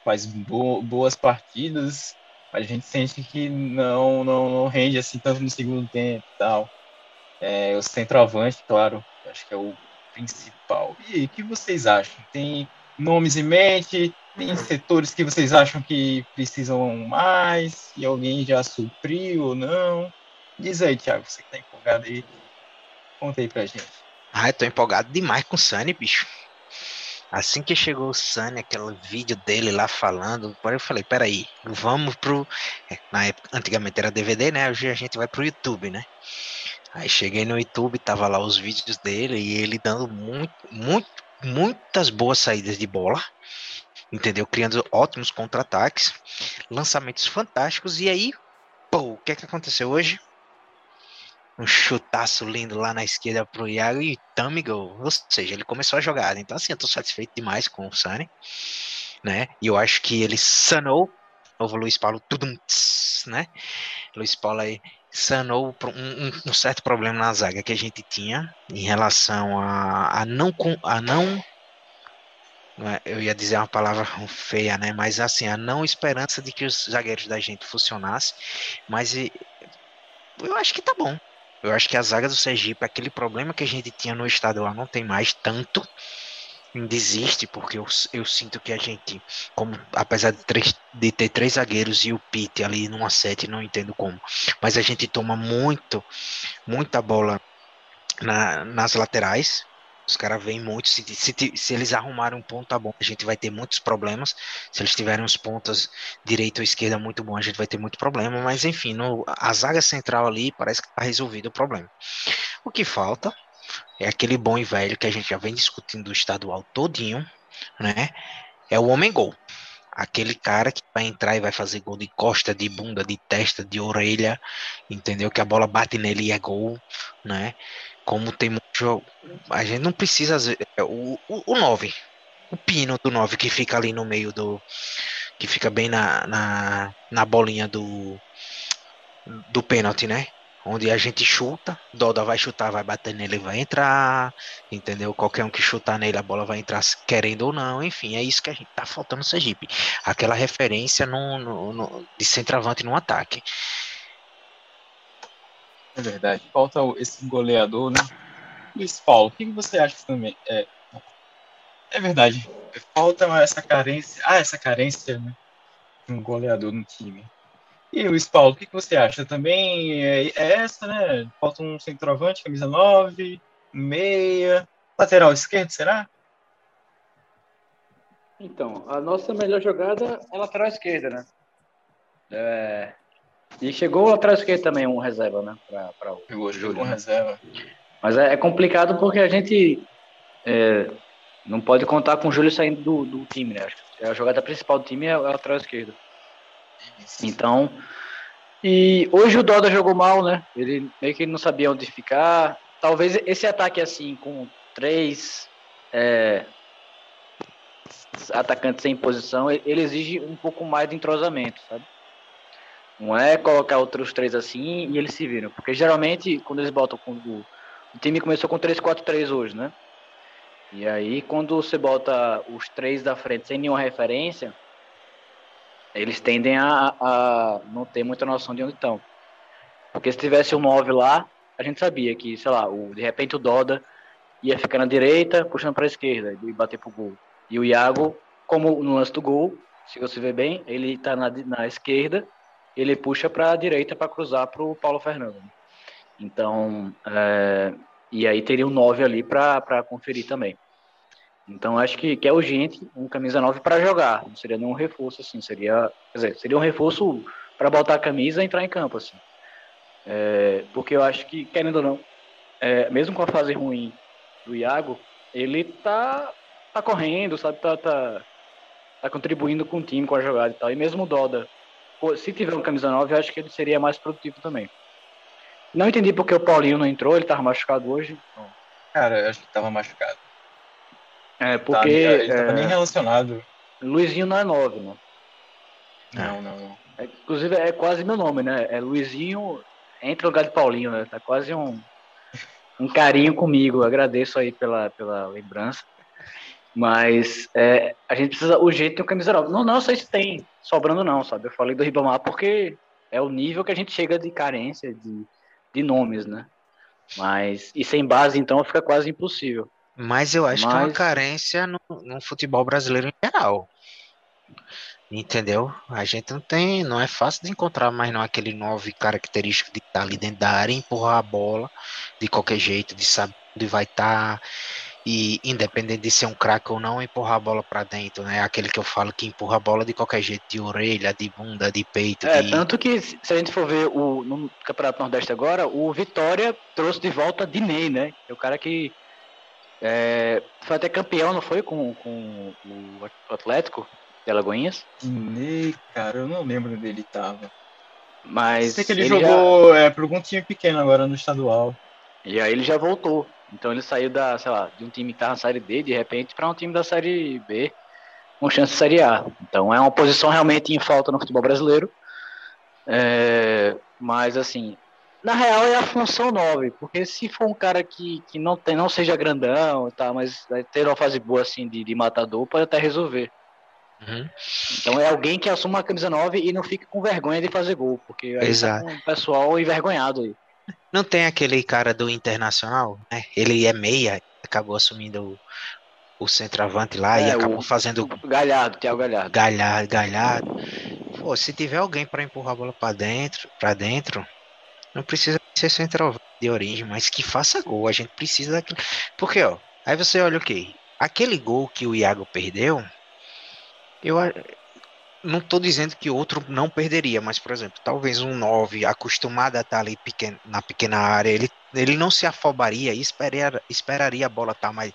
faz bo boas partidas, a gente sente que não, não, não rende assim tanto no segundo tempo e tal. É, o centroavante, claro, acho que é o principal. E o que vocês acham? Tem nomes em mente? Tem setores que vocês acham que precisam mais? E alguém já supriu ou não? Diz aí, Thiago, você que tá empolgado aí. Conta aí pra gente. Ah, eu tô empolgado demais com o Sunny, bicho. Assim que chegou o Sunny, aquele vídeo dele lá falando, eu falei, peraí, vamos pro. É, na época, antigamente era DVD, né? Hoje a gente vai pro YouTube, né? Aí cheguei no YouTube, tava lá os vídeos dele e ele dando muito, muito, muitas boas saídas de bola, entendeu? Criando ótimos contra-ataques, lançamentos fantásticos. E aí, pô, o que é que aconteceu hoje? um chutaço lindo lá na esquerda pro Iago e thumb gol. Ou seja, ele começou a jogada. Então, assim, eu tô satisfeito demais com o Sani, né? E eu acho que ele sanou, novo Luiz Paulo, tudum, né? Luiz Paulo aí sanou um, um, certo problema na zaga que a gente tinha em relação a, a não a não eu ia dizer uma palavra feia, né? Mas assim, a não esperança de que os zagueiros da gente funcionassem. Mas eu acho que tá bom. Eu acho que a zaga do Sergipe, aquele problema que a gente tinha no estadual, não tem mais tanto. Desiste, porque eu, eu sinto que a gente, como apesar de, três, de ter três zagueiros e o Pete ali numa sete, não entendo como, mas a gente toma muito, muita bola na, nas laterais, Os caras vêm muito. Se, se, se, eles arrumarem um ponto, tá bom. A gente vai ter muitos problemas. Se eles tiverem os pontas direita ou esquerda muito bom, a gente vai ter muito problema. Mas enfim, no, a zaga central ali parece que tá resolvido o problema. O que falta é aquele bom e velho que a gente já vem discutindo do estadual todinho, né? É o homem gol. Aquele cara que vai entrar e vai fazer gol de costa, de bunda, de testa, de orelha, entendeu? Que a bola bate nele e é gol, né? Como tem muito. A gente não precisa. É, o, o, o 9. O pino do 9 que fica ali no meio do. Que fica bem na, na, na bolinha do. Do pênalti, né? Onde a gente chuta, Doda vai chutar, vai bater nele, vai entrar, entendeu? Qualquer um que chutar nele, a bola vai entrar querendo ou não, enfim, é isso que a gente tá faltando no Sergipe. Aquela referência no, no, no de centroavante no ataque. É verdade. Falta esse goleador, né? Luiz Paulo, o que você acha também? É, é verdade. Falta essa carência. Ah, essa carência, né? Um goleador no time. E Luiz Paulo, o que você acha? Também é, é essa, né? Falta um centroavante, camisa 9, meia, lateral esquerdo, será? Então, a nossa melhor jogada é lateral esquerda, né? É, e chegou atrás que também um reserva, né? Pra, pra o Júlio, um reserva. Mas é, é, complicado porque a gente é, não pode contar com o Júlio saindo do, do time, né? A jogada principal do time é, é o atrás esquerdo. Então, e hoje o Doda jogou mal, né? Ele meio que não sabia onde ficar. Talvez esse ataque assim, com três é, atacantes em posição, ele exige um pouco mais de entrosamento, sabe? Não é colocar outros três assim e eles se viram. Porque geralmente, quando eles botam. o o time começou com 3-4-3 hoje, né? E aí, quando você bota os três da frente sem nenhuma referência, eles tendem a, a não ter muita noção de onde estão. Porque se tivesse um 9 lá, a gente sabia que, sei lá, o, de repente o Doda ia ficar na direita, puxando para a esquerda e bater pro gol. E o Iago, como no lance do gol, se você ver bem, ele está na, na esquerda ele puxa para a direita para cruzar para o Paulo Fernando. Então, é, e aí teria um 9 ali para conferir também. Então, acho que, que é urgente um camisa 9 para jogar. Não seria nenhum reforço, assim. Seria, dizer, seria um reforço para botar a camisa e entrar em campo, assim. É, porque eu acho que, querendo ou não, é, mesmo com a fase ruim do Iago, ele tá, tá correndo, sabe? Tá, tá, tá contribuindo com o time, com a jogada e tal. E mesmo o Doda se tiver um camisa 9, eu acho que ele seria mais produtivo também. Não entendi porque o Paulinho não entrou, ele tava machucado hoje. Cara, eu acho que tava machucado. É, porque. Tá, ele tava é... nem relacionado. Luizinho não é 9, né? Não, não, não. É, inclusive é quase meu nome, né? É Luizinho entre o lugar de Paulinho, né? Tá quase um, um carinho comigo. Eu agradeço aí pela, pela lembrança. Mas é, a gente precisa urgente ter um camisa 9. Não, não sei se tem sobrando, não, sabe? Eu falei do Ribamar porque é o nível que a gente chega de carência de, de nomes, né? Mas, e sem base, então, fica quase impossível. Mas eu acho Mas... que é uma carência no, no futebol brasileiro em geral. Entendeu? A gente não tem, não é fácil de encontrar mais não aquele nove característico de estar ali dentro da área, empurrar a bola de qualquer jeito, de saber onde vai estar e independente de ser um craque ou não, empurrar a bola para dentro, né? Aquele que eu falo que empurra a bola de qualquer jeito, de orelha, de bunda, de peito. É, de... tanto que se a gente for ver o, no Campeonato Nordeste agora, o Vitória trouxe de volta Dinei, né? É o cara que é, foi até campeão, não foi? Com, com o Atlético de Alagoinhas? Dinei, cara, eu não lembro onde ele tava. Mas. Sei que ele, ele jogou já... é, por algum time pequeno agora no estadual. E aí ele já voltou. Então ele saiu da, sei lá, de um time que estava na série D, de repente, para um time da série B, com chance de série A. Então é uma posição realmente em falta no futebol brasileiro. É, mas assim, na real é a função 9, porque se for um cara que, que não, tem, não seja grandão e tal, mas vai ter uma fase boa assim de, de matador, pode até resolver. Uhum. Então é alguém que assuma a camisa 9 e não fique com vergonha de fazer gol, porque aí Exato. tá um pessoal envergonhado aí. Não tem aquele cara do Internacional, né? Ele é meia, acabou assumindo o, o centroavante lá é, e acabou fazendo. Galhardo, Thiago Galhardo. Galhardo, Galhardo. Pô, se tiver alguém para empurrar a bola para dentro, para dentro, não precisa ser centroavante de origem, mas que faça gol. A gente precisa daquilo. Porque, ó, Aí você olha o okay, quê? Aquele gol que o Iago perdeu, eu não estou dizendo que outro não perderia, mas, por exemplo, talvez um 9 acostumado a estar ali pequeno, na pequena área, ele, ele não se afobaria e esperaria, esperaria a bola estar mais,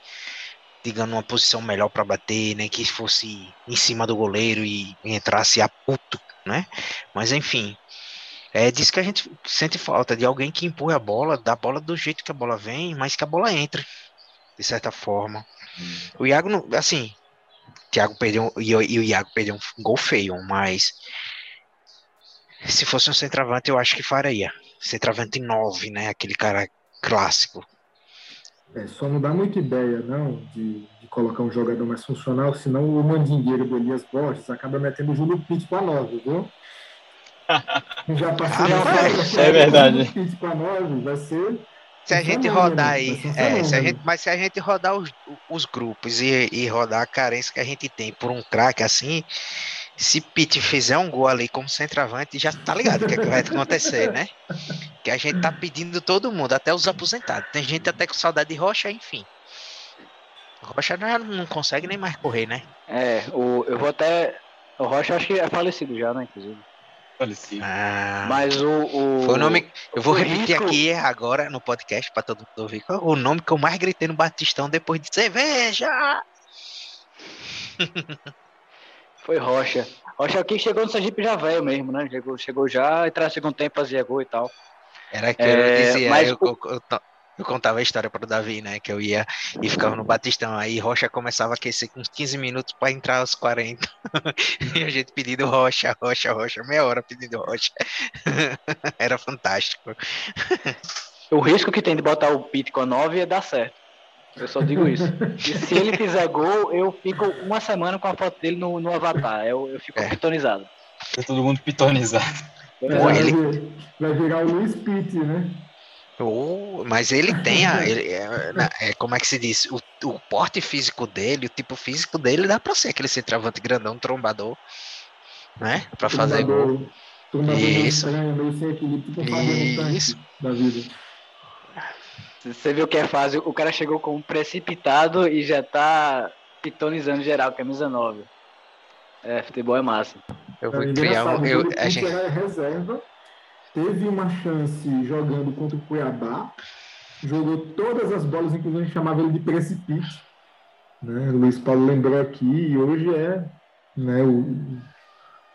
digamos, numa posição melhor para bater, né? Que fosse em cima do goleiro e entrasse a puto, né? Mas, enfim, é disso que a gente sente falta, de alguém que empurre a bola, da bola do jeito que a bola vem, mas que a bola entre, de certa forma. Hum. O Iago, assim, Thiago perdeu e, e o Iago perdeu um gol feio, mas se fosse um centroavante eu acho que faria. Centroavante 9, né? Aquele cara clássico. É, só não dá muita ideia, não, de, de colocar um jogador mais funcional, senão o mandingueiro do Elias Borges acaba metendo o Júlio Pitt com a 9, viu? Já passou ah, é, é verdade. Pitt com a 9, vai ser se a gente rodar aí, é, se a gente, mas se a gente rodar os, os grupos e, e rodar a carência que a gente tem por um craque assim, se Pitt fizer um gol ali como centroavante, já tá ligado o que, é que vai acontecer, né? Que a gente tá pedindo todo mundo, até os aposentados. Tem gente até com saudade de Rocha, enfim. Rocha já não consegue nem mais correr, né? É, o, eu vou até. O Rocha acho que é falecido já, né, inclusive. Falecido. Ah, Mas o, o, Foi o nome. Eu vou repetir risco... aqui agora no podcast para todo mundo ouvir. O nome que eu mais gritei no Batistão depois de cerveja! Foi Rocha. Rocha aqui chegou no Sergipe já velho mesmo, né? Chegou, chegou já, entrou no segundo tempo, fazia gol e tal. Era que é, eu dizia, mas... eu, eu, eu, eu contava a história para o Davi, né? Que eu ia e ficava no Batistão. Aí Rocha começava a aquecer com uns 15 minutos para entrar aos 40. e a gente pedindo Rocha, Rocha, Rocha, meia hora pedindo Rocha. Era fantástico. o risco que tem de botar o Pit com a 9 é dar certo. Eu só digo isso. E se ele fizer gol, eu fico uma semana com a foto dele no, no avatar. Eu, eu fico é. pitonizado. Tá todo mundo pitonizado. É, ele... Vai virar o Luiz Pitt, né? Oh, mas ele tem a. Ele, é, é, como é que se diz? O, o porte físico dele, o tipo físico dele, dá pra ser aquele centroavante grandão, trombador, né? Pra fazer gol. Isso. Isso. Da vida. Você viu que é fácil? O cara chegou com um precipitado e já tá pitonizando geral, camisa 9. É, futebol é massa. Eu vou é criar um. Eu, a gente... reserva teve uma chance jogando contra o Cuiabá, jogou todas as bolas, inclusive a gente chamava ele de precipício. Né? O Luiz Paulo lembrou aqui, e hoje é né, o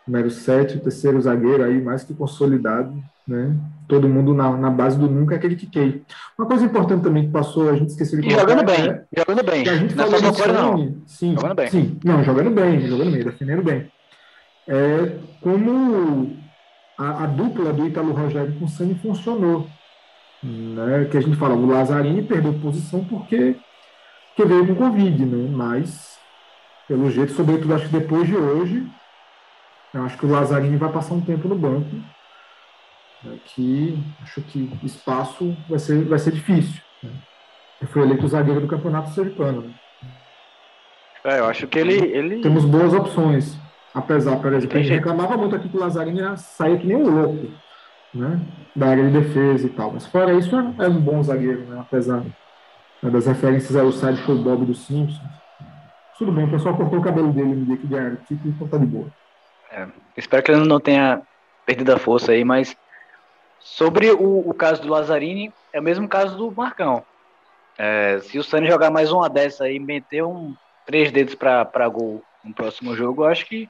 número 7, o terceiro zagueiro aí, mais que consolidado, né? Todo mundo na, na base do nunca critiquei. Uma coisa importante também que passou, a gente esqueceu de e jogando bem, é, jogando bem. A gente não falou é só não. Sim, jogando bem. Sim, não, jogando bem, jogando bem, defendendo bem. É, como a, a dupla do Ítalo Rogério com o Sani funcionou. Né? Que a gente fala, o Lazzarini perdeu posição porque, porque veio com Covid, né? mas pelo jeito, sobretudo acho que depois de hoje, eu acho que o Lazzarini vai passar um tempo no banco. Né? Que acho que espaço vai ser, vai ser difícil. Né? Ele foi eleito zagueiro do campeonato sergipano. Né? É, eu acho que ele, ele. Temos boas opções. Apesar, por exemplo, a gente reclamava muito aqui que o Lazzarini saía que nem um louco, né? Da área de defesa e tal. Mas fora isso, é, é um bom zagueiro, né? Apesar né, das referências ao Sideshow Bob do Simpsons. Tudo bem, o pessoal cortou o cabelo dele no dia que ganharam o título, então tá de boa. É, espero que ele não tenha perdido a força aí, mas sobre o, o caso do Lazzarini, é o mesmo caso do Marcão. É, se o Sani jogar mais uma dessa aí, meter um três dedos para gol no próximo jogo, eu acho que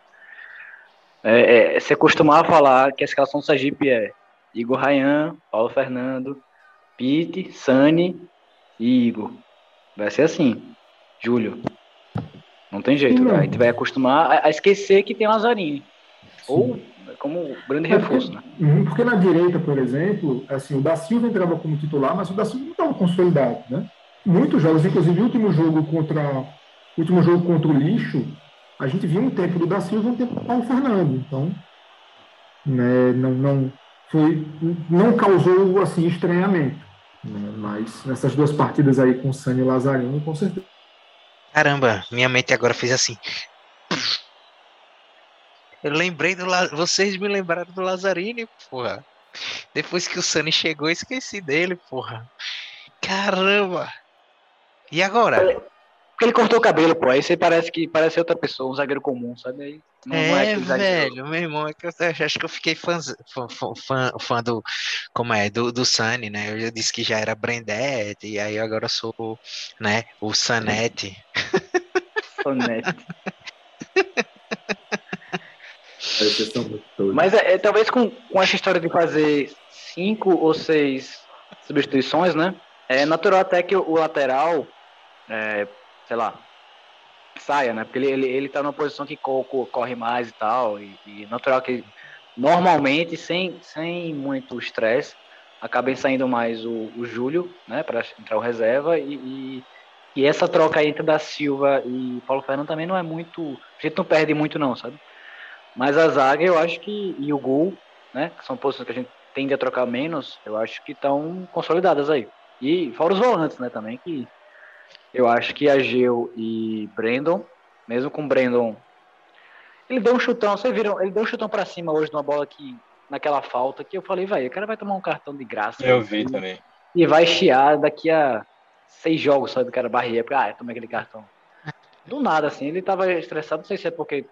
é, é, você costumava falar que a escalação do Sergipe é Igor Rayan, Paulo Fernando, Pete, Sani e Igor. Vai ser assim, Júlio. Não tem jeito, a gente vai acostumar a, a esquecer que tem Lazzarini. Ou como grande é reforço, né? Uhum, porque na direita, por exemplo, assim, o da Silva entrava como titular, mas o da Silva não estava consolidado, né? Muitos jogos, inclusive o último jogo contra o último jogo contra o Lixo, a gente viu um tempo do da Silva e um tempo do Paulo Fernando. Então, né, não, não, foi, não causou assim, estranhamento. Né, mas nessas duas partidas aí com o Sani e o Lazarino, com certeza. Caramba, minha mente agora fez assim. Eu lembrei do La... Vocês me lembraram do Lazzarini, porra. Depois que o Sani chegou, eu esqueci dele, porra. Caramba! E agora? Porque ele cortou o cabelo, pô. Aí você parece que parece outra pessoa, um zagueiro comum, sabe? Aí não, é, não é velho, meu irmão, é que eu acho que eu fiquei fã, fã, fã, fã do, como é, do, do Sunny, né? Eu disse que já era Brendete, e aí agora eu sou, né, o Sanete. Sonete. Mas é, é, talvez com, com essa história de fazer cinco ou seis substituições, né? É natural até que o lateral é, sei lá, saia, né? Porque ele, ele, ele tá numa posição que corre mais e tal, e, e natural que normalmente, sem, sem muito estresse, acabem saindo mais o, o Júlio, né, para entrar o reserva, e, e, e, essa troca entre da Silva e Paulo Fernando também não é muito. A gente não perde muito, não, sabe? Mas a zaga, eu acho que. E o gol, né? Que são posições que a gente tende a trocar menos, eu acho que estão consolidadas aí. E fora os volantes, né, também, que eu acho que Ageu e Brandon, mesmo com o Brandon, ele deu um chutão, vocês viram? Ele deu um chutão para cima hoje numa bola que naquela falta que eu falei, vai, o cara vai tomar um cartão de graça. Eu vi também. E vai chiar daqui a seis jogos só do cara barreira, porque, ah, tomei aquele cartão. Do nada, assim, ele tava estressado, não sei se é porque,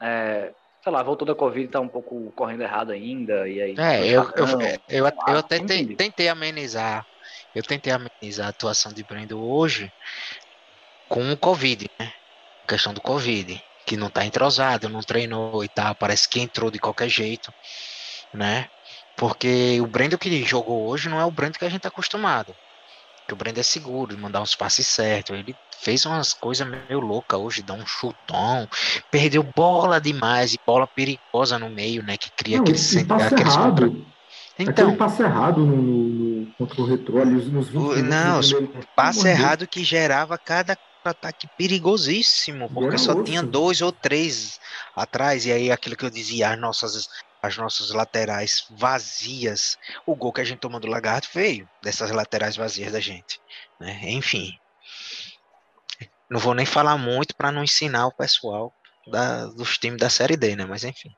é, sei lá, voltou da Covid, tá um pouco correndo errado ainda, e aí... É, eu, eu, eu, eu, eu até tentei amenizar eu tentei amenizar a atuação de Brendo hoje com o Covid, né? A questão do Covid, que não tá entrosado, não treinou e tal, parece que entrou de qualquer jeito, né? Porque o Brendo que jogou hoje não é o Brendo que a gente tá acostumado. Que o Brendo é seguro, mandar uns passes certos. Ele fez umas coisas meio loucas hoje, dá um chutão, perdeu bola demais e bola perigosa no meio, né? Que cria não, aqueles, aqueles contra... Então, Aquele passe errado no, no, contra o retrô ali nos 20 o, Não, passe errado que gerava cada ataque perigosíssimo, porque só osso. tinha dois ou três atrás, e aí aquilo que eu dizia, as nossas, as nossas laterais vazias, o gol que a gente tomou do Lagarto veio dessas laterais vazias da gente, né? Enfim, não vou nem falar muito para não ensinar o pessoal da, dos times da Série D, né? Mas enfim.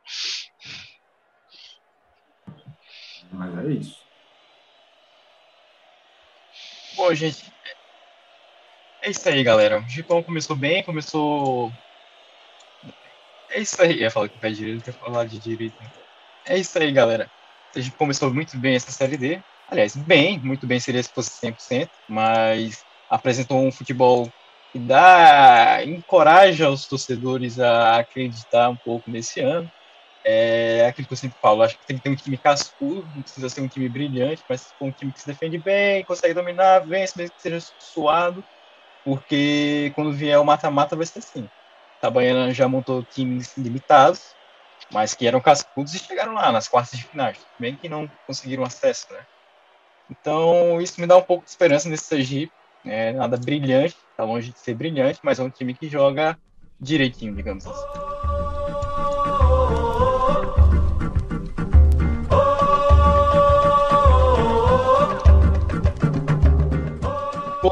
Mas é isso. Bom, gente. É isso aí, galera. O Gipão começou bem, começou. É isso aí. Eu ia falar que pé direito, ia falar de direito. É isso aí, galera. A gente começou muito bem essa série D. Aliás, bem, muito bem seria se fosse 100%, mas apresentou um futebol que dá, encoraja os torcedores a acreditar um pouco nesse ano é aquilo que eu sempre falo, acho que tem que ter um time cascudo, não precisa ser um time brilhante, mas for um time que se defende bem, consegue dominar, vence, mesmo que seja suado, porque quando vier o mata-mata vai ser assim. Tabaiana já montou times limitados, mas que eram cascudos e chegaram lá nas quartas de finais, bem que não conseguiram acesso, né? Então, isso me dá um pouco de esperança nesse Sergipe, é nada brilhante, tá longe de ser brilhante, mas é um time que joga direitinho, digamos assim.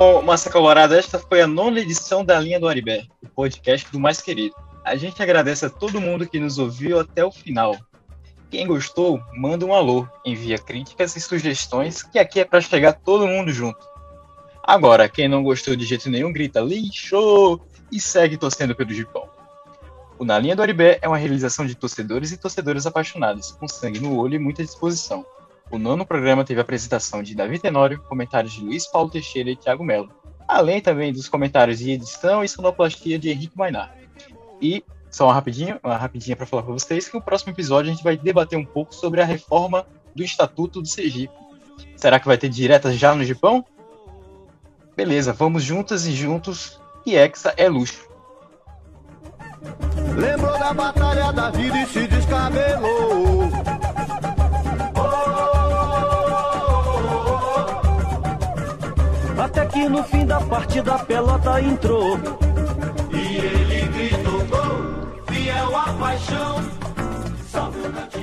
Bom, Massa Colorada, esta foi a nona edição da Linha do Aribé, o podcast do mais querido. A gente agradece a todo mundo que nos ouviu até o final. Quem gostou, manda um alô, envia críticas e sugestões, que aqui é para chegar todo mundo junto. Agora, quem não gostou de jeito nenhum, grita lixo e segue torcendo pelo Gipão. O Na Linha do Aribé é uma realização de torcedores e torcedoras apaixonados, com sangue no olho e muita disposição. O nono programa teve a apresentação de Davi Tenório, comentários de Luiz Paulo Teixeira e Thiago Melo, além também dos comentários de edição e sonoplastia de Henrique Mainar. E, só uma rapidinha, uma rapidinha para falar para vocês que o próximo episódio a gente vai debater um pouco sobre a reforma do Estatuto do Sergipe. Será que vai ter diretas já no Japão? Beleza, vamos juntas e juntos, que Hexa é luxo. Lembrou da batalha da vida e se descabelou. Até que no fim da partida a pelota entrou. E ele gritou gol, fiel à paixão. Salve o